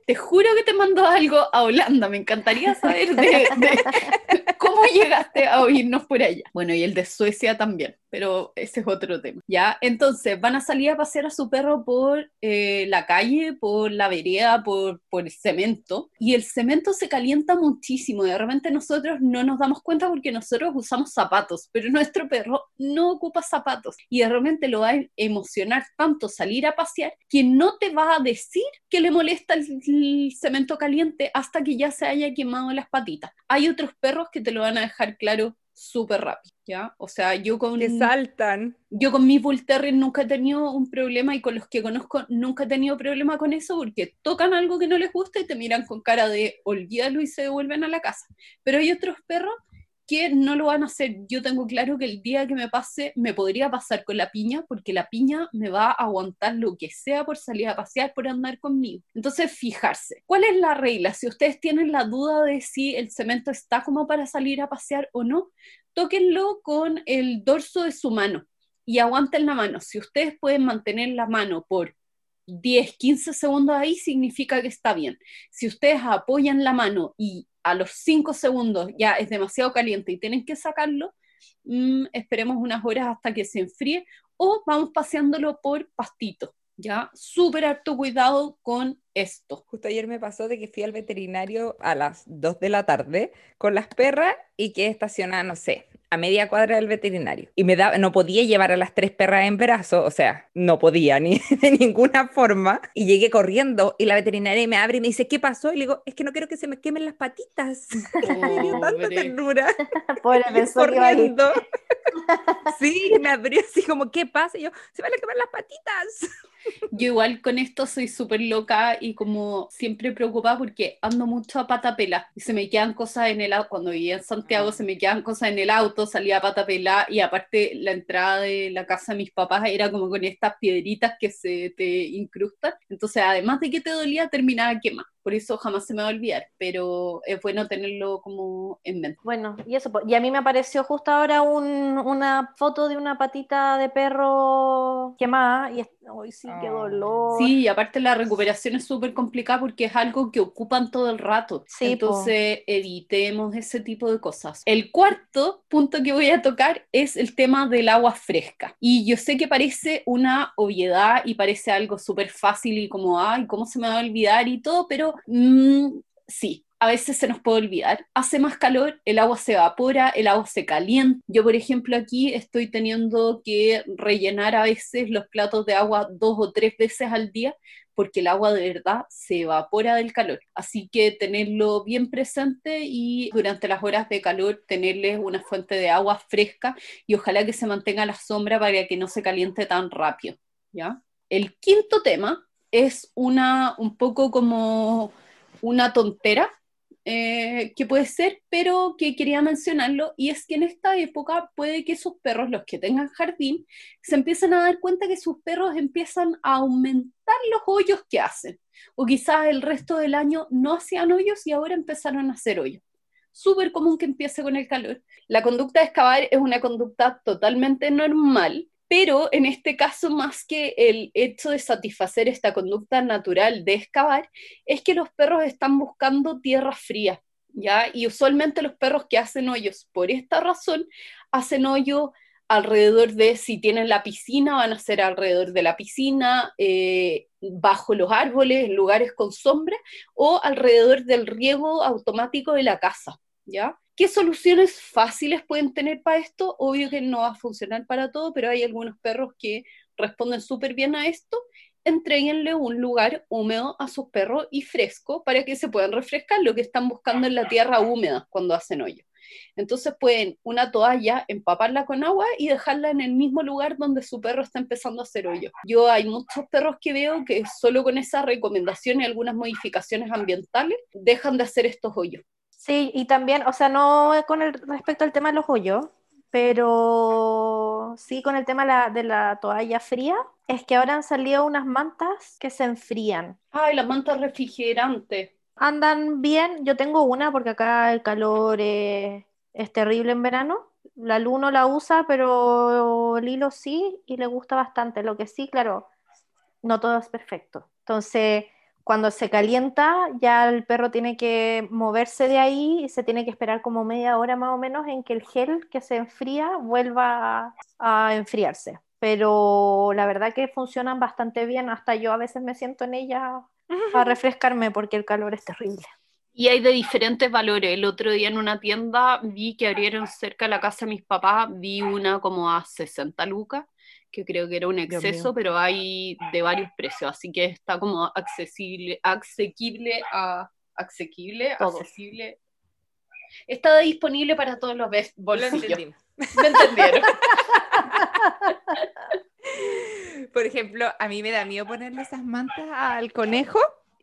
Te juro que te mandó algo a Holanda. Me encantaría saber de, de cómo llegaste a oírnos por allá. Bueno, y el de Suecia también, pero ese es otro tema. Ya, entonces van a salir a pasear a su perro por eh, la calle, por la vereda, por, por el cemento. Y el cemento se calienta muchísimo. De repente nosotros no nos damos cuenta porque nosotros usamos zapatos, pero nuestro perro no ocupa zapatos. Y de repente lo va a emocionar tanto salir a pasear que no te va a decir que le molesta el, el cemento caliente hasta que ya se haya quemado las patitas. Hay otros perros que te lo van a dejar claro súper rápido, ¿ya? O sea, yo con, Que saltan. yo con mis Bull Terrier nunca he tenido un problema y con los que conozco nunca he tenido problema con eso porque tocan algo que no les gusta y te miran con cara de olvídalo y se devuelven a la casa. Pero hay otros perros que no lo van a hacer. Yo tengo claro que el día que me pase, me podría pasar con la piña, porque la piña me va a aguantar lo que sea por salir a pasear, por andar conmigo. Entonces, fijarse, ¿cuál es la regla? Si ustedes tienen la duda de si el cemento está como para salir a pasear o no, tóquenlo con el dorso de su mano y aguanten la mano. Si ustedes pueden mantener la mano por 10, 15 segundos ahí, significa que está bien. Si ustedes apoyan la mano y a los 5 segundos ya es demasiado caliente y tienen que sacarlo, mm, esperemos unas horas hasta que se enfríe o vamos paseándolo por pastito. Ya, súper harto cuidado con esto. Justo ayer me pasó de que fui al veterinario a las 2 de la tarde con las perras y que estacionaba, no sé, a media cuadra del veterinario. Y me da, no podía llevar a las tres perras en brazo, o sea, no podía ni de ninguna forma. Y llegué corriendo y la veterinaria me abre y me dice, ¿qué pasó? Y le digo, es que no quiero que se me quemen las patitas. me dio tanta ternura. Pobre, corriendo. Sí, me abrió así como, ¿qué pasa? Y yo, se van a quemar las patitas. Yo igual con esto soy súper loca y como siempre preocupada porque ando mucho a pata pela y se me quedan cosas en el auto. Cuando vivía en Santiago se me quedan cosas en el auto, salía a pata pela y aparte la entrada de la casa de mis papás era como con estas piedritas que se te incrustan. Entonces además de que te dolía terminaba quema. Por eso jamás se me va a olvidar, pero es bueno tenerlo como en mente. Bueno, y eso, po- y a mí me apareció justo ahora un- una foto de una patita de perro quemada y es- ay sí, qué Ah. dolor. Sí, y aparte la recuperación es súper complicada porque es algo que ocupan todo el rato. Sí, po. Entonces evitemos ese tipo de cosas. El cuarto punto que voy a tocar es el tema del agua fresca. Y yo sé que parece una obviedad y parece algo súper fácil y como, ay, ¿cómo se me va a olvidar y todo? Pero mm, sí. A veces se nos puede olvidar. Hace más calor, el agua se evapora, el agua se calienta. Yo, por ejemplo, aquí estoy teniendo que rellenar a veces los platos de agua dos o tres veces al día porque el agua de verdad se evapora del calor. Así que tenerlo bien presente y durante las horas de calor tenerles una fuente de agua fresca y ojalá que se mantenga la sombra para que no se caliente tan rápido, ¿ya? El quinto tema es una un poco como una tontera, eh, que puede ser, pero que quería mencionarlo, y es que en esta época puede que sus perros, los que tengan jardín, se empiecen a dar cuenta que sus perros empiezan a aumentar los hoyos que hacen, o quizás el resto del año no hacían hoyos y ahora empezaron a hacer hoyos. Súper común que empiece con el calor. La conducta de excavar es una conducta totalmente normal, pero en este caso, más que el hecho de satisfacer esta conducta natural de excavar, es que los perros están buscando tierra fría, ¿ya? Y usualmente los perros que hacen hoyos por esta razón, hacen hoyo alrededor de, si tienen la piscina, van a ser alrededor de la piscina, eh, bajo los árboles, lugares con sombra, o alrededor del riego automático de la casa, ¿ya? ¿Qué soluciones fáciles pueden tener para esto? Obvio que no va a funcionar para todo, pero hay algunos perros que responden súper bien a esto. Entréguenle un lugar húmedo a sus perros y fresco para que se puedan refrescar lo que están buscando en la tierra húmeda cuando hacen hoyo. Entonces pueden una toalla empaparla con agua y dejarla en el mismo lugar donde su perro está empezando a hacer hoyo. Yo hay muchos perros que veo que solo con esa recomendación y algunas modificaciones ambientales dejan de hacer estos hoyos. Sí, y también, o sea, no con el respecto al tema de los hoyos, pero sí con el tema de la, de la toalla fría, es que ahora han salido unas mantas que se enfrían. Ay, las mantas refrigerantes. Andan bien, yo tengo una porque acá el calor es, es terrible en verano. La Lu no la usa, pero Lilo sí y le gusta bastante. Lo que sí, claro, no todo es perfecto. Entonces, cuando se calienta, ya el perro tiene que moverse de ahí y se tiene que esperar como media hora más o menos en que el gel que se enfría vuelva a, a enfriarse. Pero la verdad que funcionan bastante bien, hasta yo a veces me siento en ella a refrescarme porque el calor es terrible. Y hay de diferentes valores. El otro día en una tienda vi que abrieron cerca de la casa de mis papás, vi una como a 60 lucas que creo que era un exceso, pero hay de varios precios, así que está como accesible, asequible a asequible, accesible. Está disponible para todos los bolsillos. ¿Me entendieron? Por ejemplo, a mí me da miedo ponerle esas mantas al conejo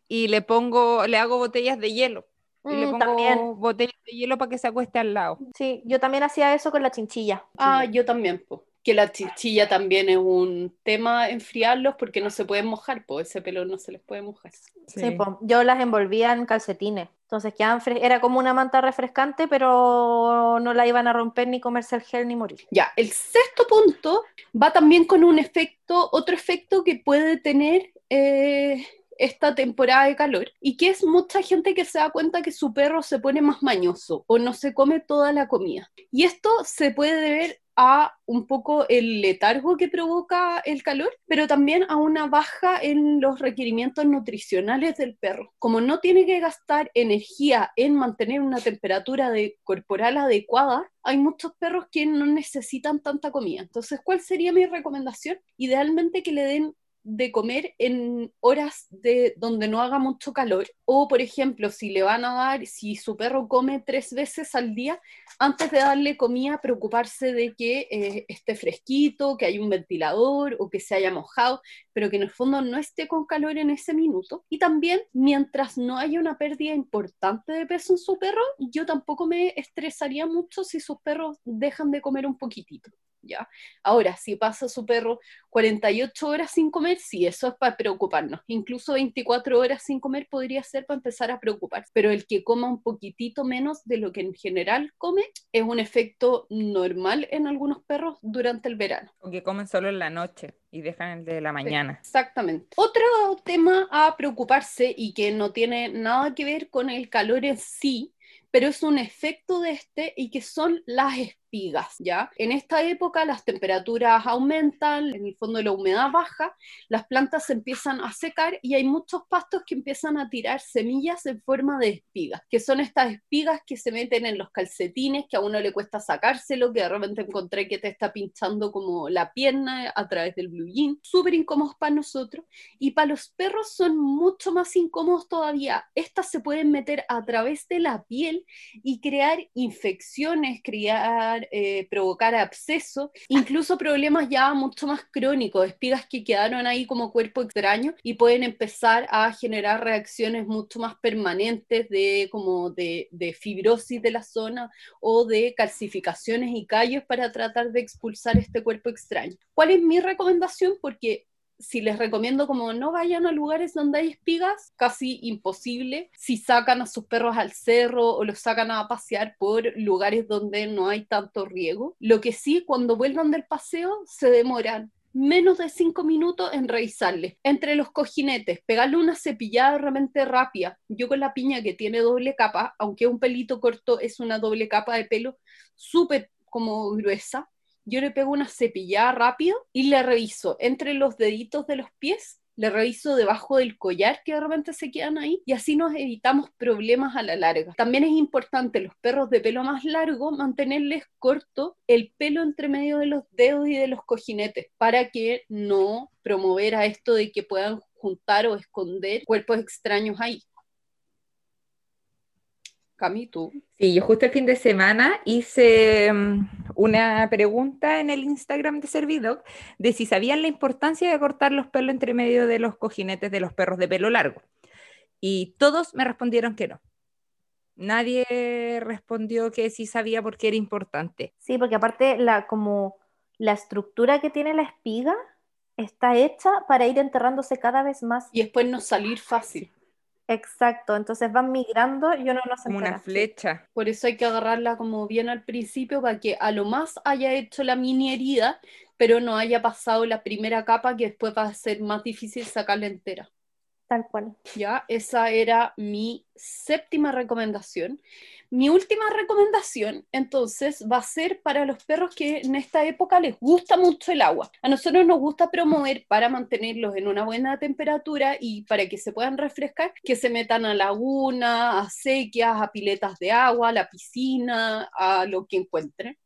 y le pongo, le hago botellas de hielo. Y le Mm, pongo también. botellas de hielo para que se acueste al lado. Sí, yo también hacía eso con la chinchilla. Ah, yo también, po. Que la chinchilla también es un tema enfriarlos porque no se pueden mojar, pues ese pelo no se les puede mojar. Sí, po. yo las envolvía en calcetines. Entonces quedaban era como una manta refrescante, pero no la iban a romper ni comerse el gel ni morir. Ya, el sexto punto va también con un efecto, otro efecto que puede tener eh, esta temporada de calor y que es mucha gente que se da cuenta que su perro se pone más mañoso o no se come toda la comida. Y esto se puede deber a un poco el letargo que provoca el calor, pero también a una baja en los requerimientos nutricionales del perro. Como no tiene que gastar energía en mantener una temperatura corporal adecuada, hay muchos perros que no necesitan tanta comida. Entonces, ¿cuál sería mi recomendación? Idealmente que le den de comer en horas de donde no haga mucho calor. O por ejemplo si le van a dar si su perro come tres veces al día antes de darle comida preocuparse de que eh, esté fresquito que haya un ventilador o que se haya mojado pero que en el fondo no esté con calor en ese minuto. Y también mientras no haya una pérdida importante de peso en su perro yo tampoco me estresaría mucho si sus perros dejan de comer un poquitito ¿ya? Ahora, si pasa su perro 48 horas sin comer, sí, eso es para preocuparnos. Incluso 24 horas sin comer podría ser para empezar a preocuparse. Pero el que coma un poquitito menos de lo que en general come es un efecto normal en algunos perros durante el verano. O que comen solo en la noche y dejan el de la mañana. Exactamente. Otro tema a preocuparse y que no tiene nada que ver con el calor en sí, pero es un efecto de este y que son las espigas, ¿ya? En esta época las temperaturas aumentan, en el fondo la humedad baja, las plantas se empiezan a secar y hay muchos pastos que empiezan a tirar semillas en forma de espigas, que son estas espigas que se meten en los calcetines, que a uno le cuesta sacárselo, que de repente encontré que te está pinchando como la pierna a través del blue jean, súper incómodos para nosotros, y para los perros son mucho más incómodos todavía. Estas se pueden meter a través de la piel y crear infecciones, crear eh, provocar absceso, incluso problemas ya mucho más crónicos, espigas que quedaron ahí como cuerpo extraño y pueden empezar a generar reacciones mucho más permanentes de como de fibrosis de la zona o de calcificaciones y callos para tratar de expulsar este cuerpo extraño. ¿Cuál es mi recomendación? Porque si les recomiendo como no vayan a lugares donde hay espigas, casi imposible. Si sacan a sus perros al cerro o los sacan a pasear por lugares donde no hay tanto riego. Lo que sí, cuando vuelvan del paseo, se demoran menos de cinco minutos en revisarle. Entre los cojinetes, pegarle una cepillada realmente rápida. Yo con la piña que tiene doble capa, aunque un pelito corto es una doble capa de pelo súper como gruesa, yo le pego una cepillada rápido y le reviso entre los deditos de los pies le reviso debajo del collar que de repente se quedan ahí y así nos evitamos problemas a la larga. También es importante los perros de pelo más largo mantenerles corto el pelo entre medio de los dedos y de los cojinetes para que no promover a esto de que puedan juntar o esconder cuerpos extraños ahí. Cami, tú. Sí, yo justo el fin de semana hice mm, una pregunta en el Instagram de Servidoc de si sabían la importancia de cortar los pelos entre medio de los cojinetes de los perros de pelo largo. Y todos me respondieron que no. Nadie respondió que sí sabía porque era importante. Sí, porque aparte la como la estructura que tiene la espiga está hecha para ir enterrándose cada vez más. Y después no salir fácil. Exacto, entonces van migrando y uno no se Como una flecha. Por eso hay que agarrarla como bien al principio para que a lo más haya hecho la mini herida, pero no haya pasado la primera capa que después va a ser más difícil sacarla entera. Tal cual. Ya, esa era mi séptima recomendación. Mi última recomendación, entonces, va a ser para los perros que en esta época les gusta mucho el agua. A nosotros nos gusta promover para mantenerlos en una buena temperatura y para que se puedan refrescar, que se metan a laguna, a sequias, a piletas de agua, a la piscina, a lo que encuentren.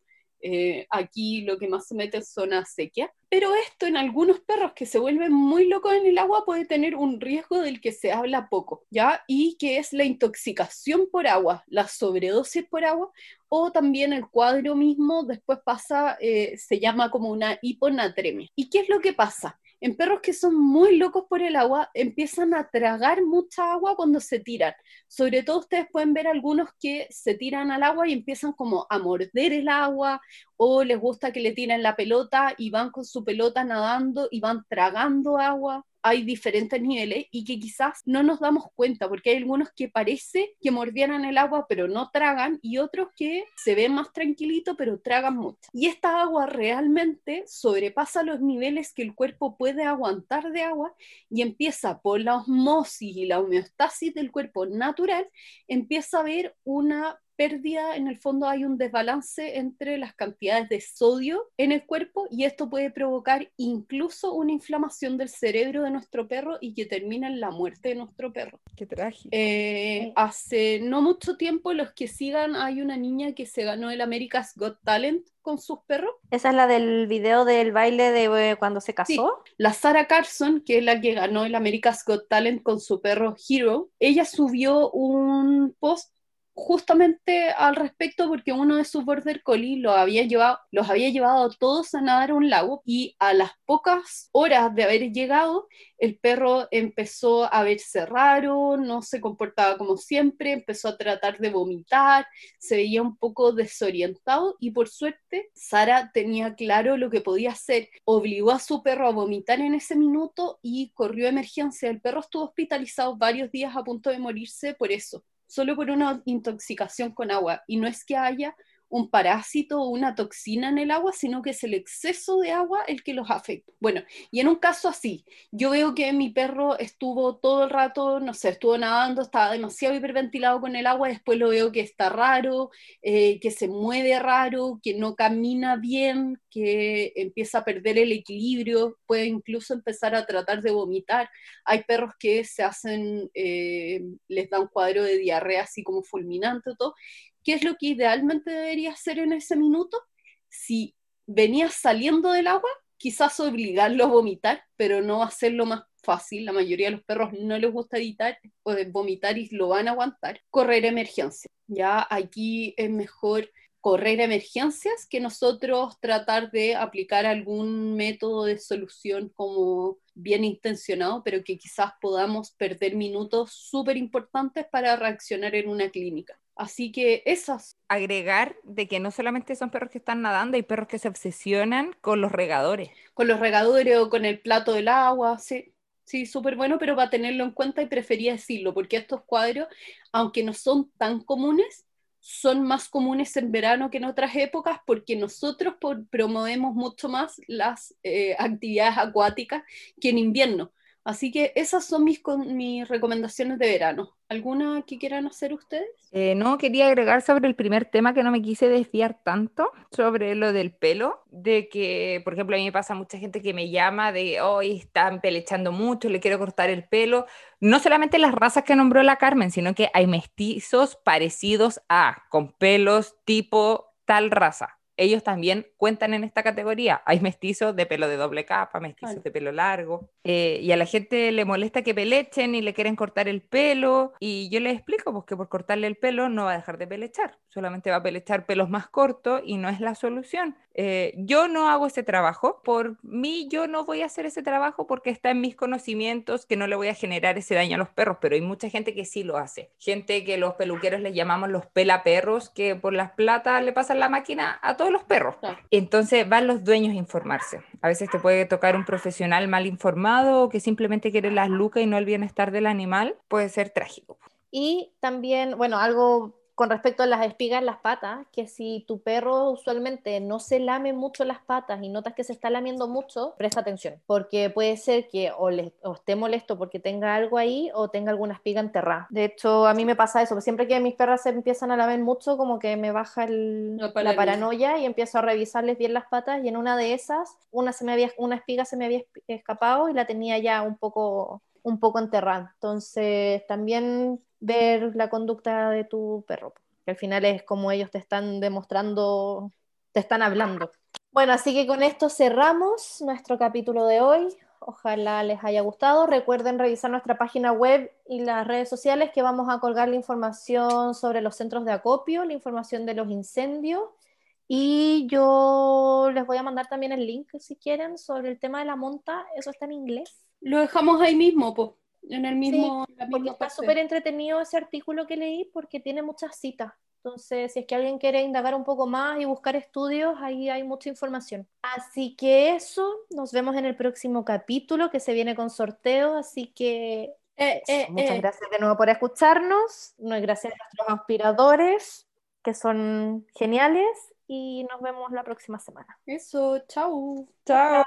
Eh, aquí lo que más se mete son acequias. Pero esto en algunos perros que se vuelven muy locos en el agua puede tener un riesgo del que se habla poco, ¿ya? Y que es la intoxicación por agua, la sobredosis por agua, o también el cuadro mismo después pasa, eh, se llama como una hiponatremia. ¿Y qué es lo que pasa? En perros que son muy locos por el agua, empiezan a tragar mucha agua cuando se tiran. Sobre todo ustedes pueden ver algunos que se tiran al agua y empiezan como a morder el agua o les gusta que le tiren la pelota y van con su pelota nadando y van tragando agua. Hay diferentes niveles y que quizás no nos damos cuenta porque hay algunos que parece que mordieran el agua pero no tragan y otros que se ven más tranquilitos pero tragan mucho. Y esta agua realmente sobrepasa los niveles que el cuerpo puede aguantar de agua y empieza por la osmosis y la homeostasis del cuerpo natural, empieza a haber una pérdida, en el fondo hay un desbalance entre las cantidades de sodio en el cuerpo y esto puede provocar incluso una inflamación del cerebro de nuestro perro y que termina en la muerte de nuestro perro. Qué trágico. Eh, hace no mucho tiempo, los que sigan, hay una niña que se ganó el America's Got Talent con sus perros. Esa es la del video del baile de eh, cuando se casó. La Sarah Carson, que es la que ganó el America's Got Talent con su perro Hero, ella subió un post justamente al respecto porque uno de sus border collie lo había llevado, los había llevado todos a nadar a un lago y a las pocas horas de haber llegado el perro empezó a verse raro, no se comportaba como siempre, empezó a tratar de vomitar, se veía un poco desorientado y por suerte Sara tenía claro lo que podía hacer, obligó a su perro a vomitar en ese minuto y corrió emergencia. El perro estuvo hospitalizado varios días a punto de morirse por eso solo por una intoxicación con agua. Y no es que haya un parásito o una toxina en el agua, sino que es el exceso de agua el que los afecta. Bueno, y en un caso así, yo veo que mi perro estuvo todo el rato, no sé, estuvo nadando, estaba demasiado hiperventilado con el agua, después lo veo que está raro, eh, que se mueve raro, que no camina bien, que empieza a perder el equilibrio, puede incluso empezar a tratar de vomitar. Hay perros que se hacen, eh, les da un cuadro de diarrea así como fulminante todo, ¿qué es lo que idealmente debería hacer en ese minuto? Si venías saliendo del agua, quizás obligarlo a vomitar, pero no hacerlo más fácil. La mayoría de los perros no les gusta evitar o vomitar y lo van a aguantar. Correr emergencia. Ya aquí es mejor correr emergencias que nosotros tratar de aplicar algún método de solución como bien intencionado, pero que quizás podamos perder minutos súper importantes para reaccionar en una clínica. Así que esas. Agregar de que no solamente son perros que están nadando, hay perros que se obsesionan con los regadores. Con los regadores o con el plato del agua, sí. Sí, súper bueno, pero va a tenerlo en cuenta y prefería decirlo, porque estos cuadros, aunque no son tan comunes, son más comunes en verano que en otras épocas porque nosotros promovemos mucho más las eh, actividades acuáticas que en invierno. Así que esas son mis, recomendaciones de verano. ¿Alguna que quieran hacer ustedes? Eh, no, quería agregar sobre el primer tema que no me quise desviar tanto, sobre lo del pelo, de que, por ejemplo, a mí me pasa mucha gente que me llama de, hoy están pelechando mucho, le quiero cortar el pelo. No solamente las razas que nombró la Carmen, sino que hay mestizos parecidos a, con pelos tipo tal raza ellos también cuentan en esta categoría. Hay mestizos de pelo de doble capa, mestizos de pelo largo. Eh, y a la gente le molesta que pelechen y le quieren cortar el pelo. Y yo les explico pues, que por cortarle el pelo no va a dejar de pelechar. Solamente va a pelechar pelos más cortos y no es la solución. Eh, yo no hago ese trabajo. Por mí, yo no voy a hacer ese trabajo porque está en mis conocimientos que no le voy a generar ese daño a los perros. Pero hay mucha gente que sí lo hace. Gente que los peluqueros les llamamos los pelaperros, que por las platas le pasan la máquina a todos los perros. Entonces van los dueños a informarse. A veces te puede tocar un profesional mal informado o que simplemente quiere las lucas y no el bienestar del animal. Puede ser trágico. Y también, bueno, algo con respecto a las espigas en las patas, que si tu perro usualmente no se lame mucho las patas y notas que se está lamiendo mucho, presta atención, porque puede ser que o, le, esté molesto porque tenga algo ahí o tenga alguna espiga enterrada. De hecho, a mí me pasa eso, siempre que mis perras se empiezan a lamer mucho, como que me baja la, paranoia. y empiezo a revisarles bien las patas y en una de esas, una, se me había, una espiga se me había escapado y la tenía ya un poco un poco enterrada. Entonces, también ver la conducta de tu perro, que al final es como ellos te están demostrando, te están hablando. Bueno, así que con esto cerramos nuestro capítulo de hoy. Ojalá les haya gustado. Recuerden revisar nuestra página web y las redes sociales que vamos a colgar la información sobre los centros de acopio, la información de los incendios. Y yo les voy a mandar también el link si quieren sobre el tema de la monta. Eso está en inglés. Lo dejamos ahí mismo, pues en el mismo. Sí, porque está súper entretenido ese artículo que leí porque tiene muchas citas. Entonces, si es que alguien quiere indagar un poco más y buscar estudios, ahí hay mucha información. Así que eso, nos vemos en el próximo capítulo que se viene con sorteo. Así que eh, eh, muchas eh. gracias de nuevo por escucharnos. Gracias a nuestros aspiradores que son geniales y nos vemos la próxima semana. Eso, chao. Chao.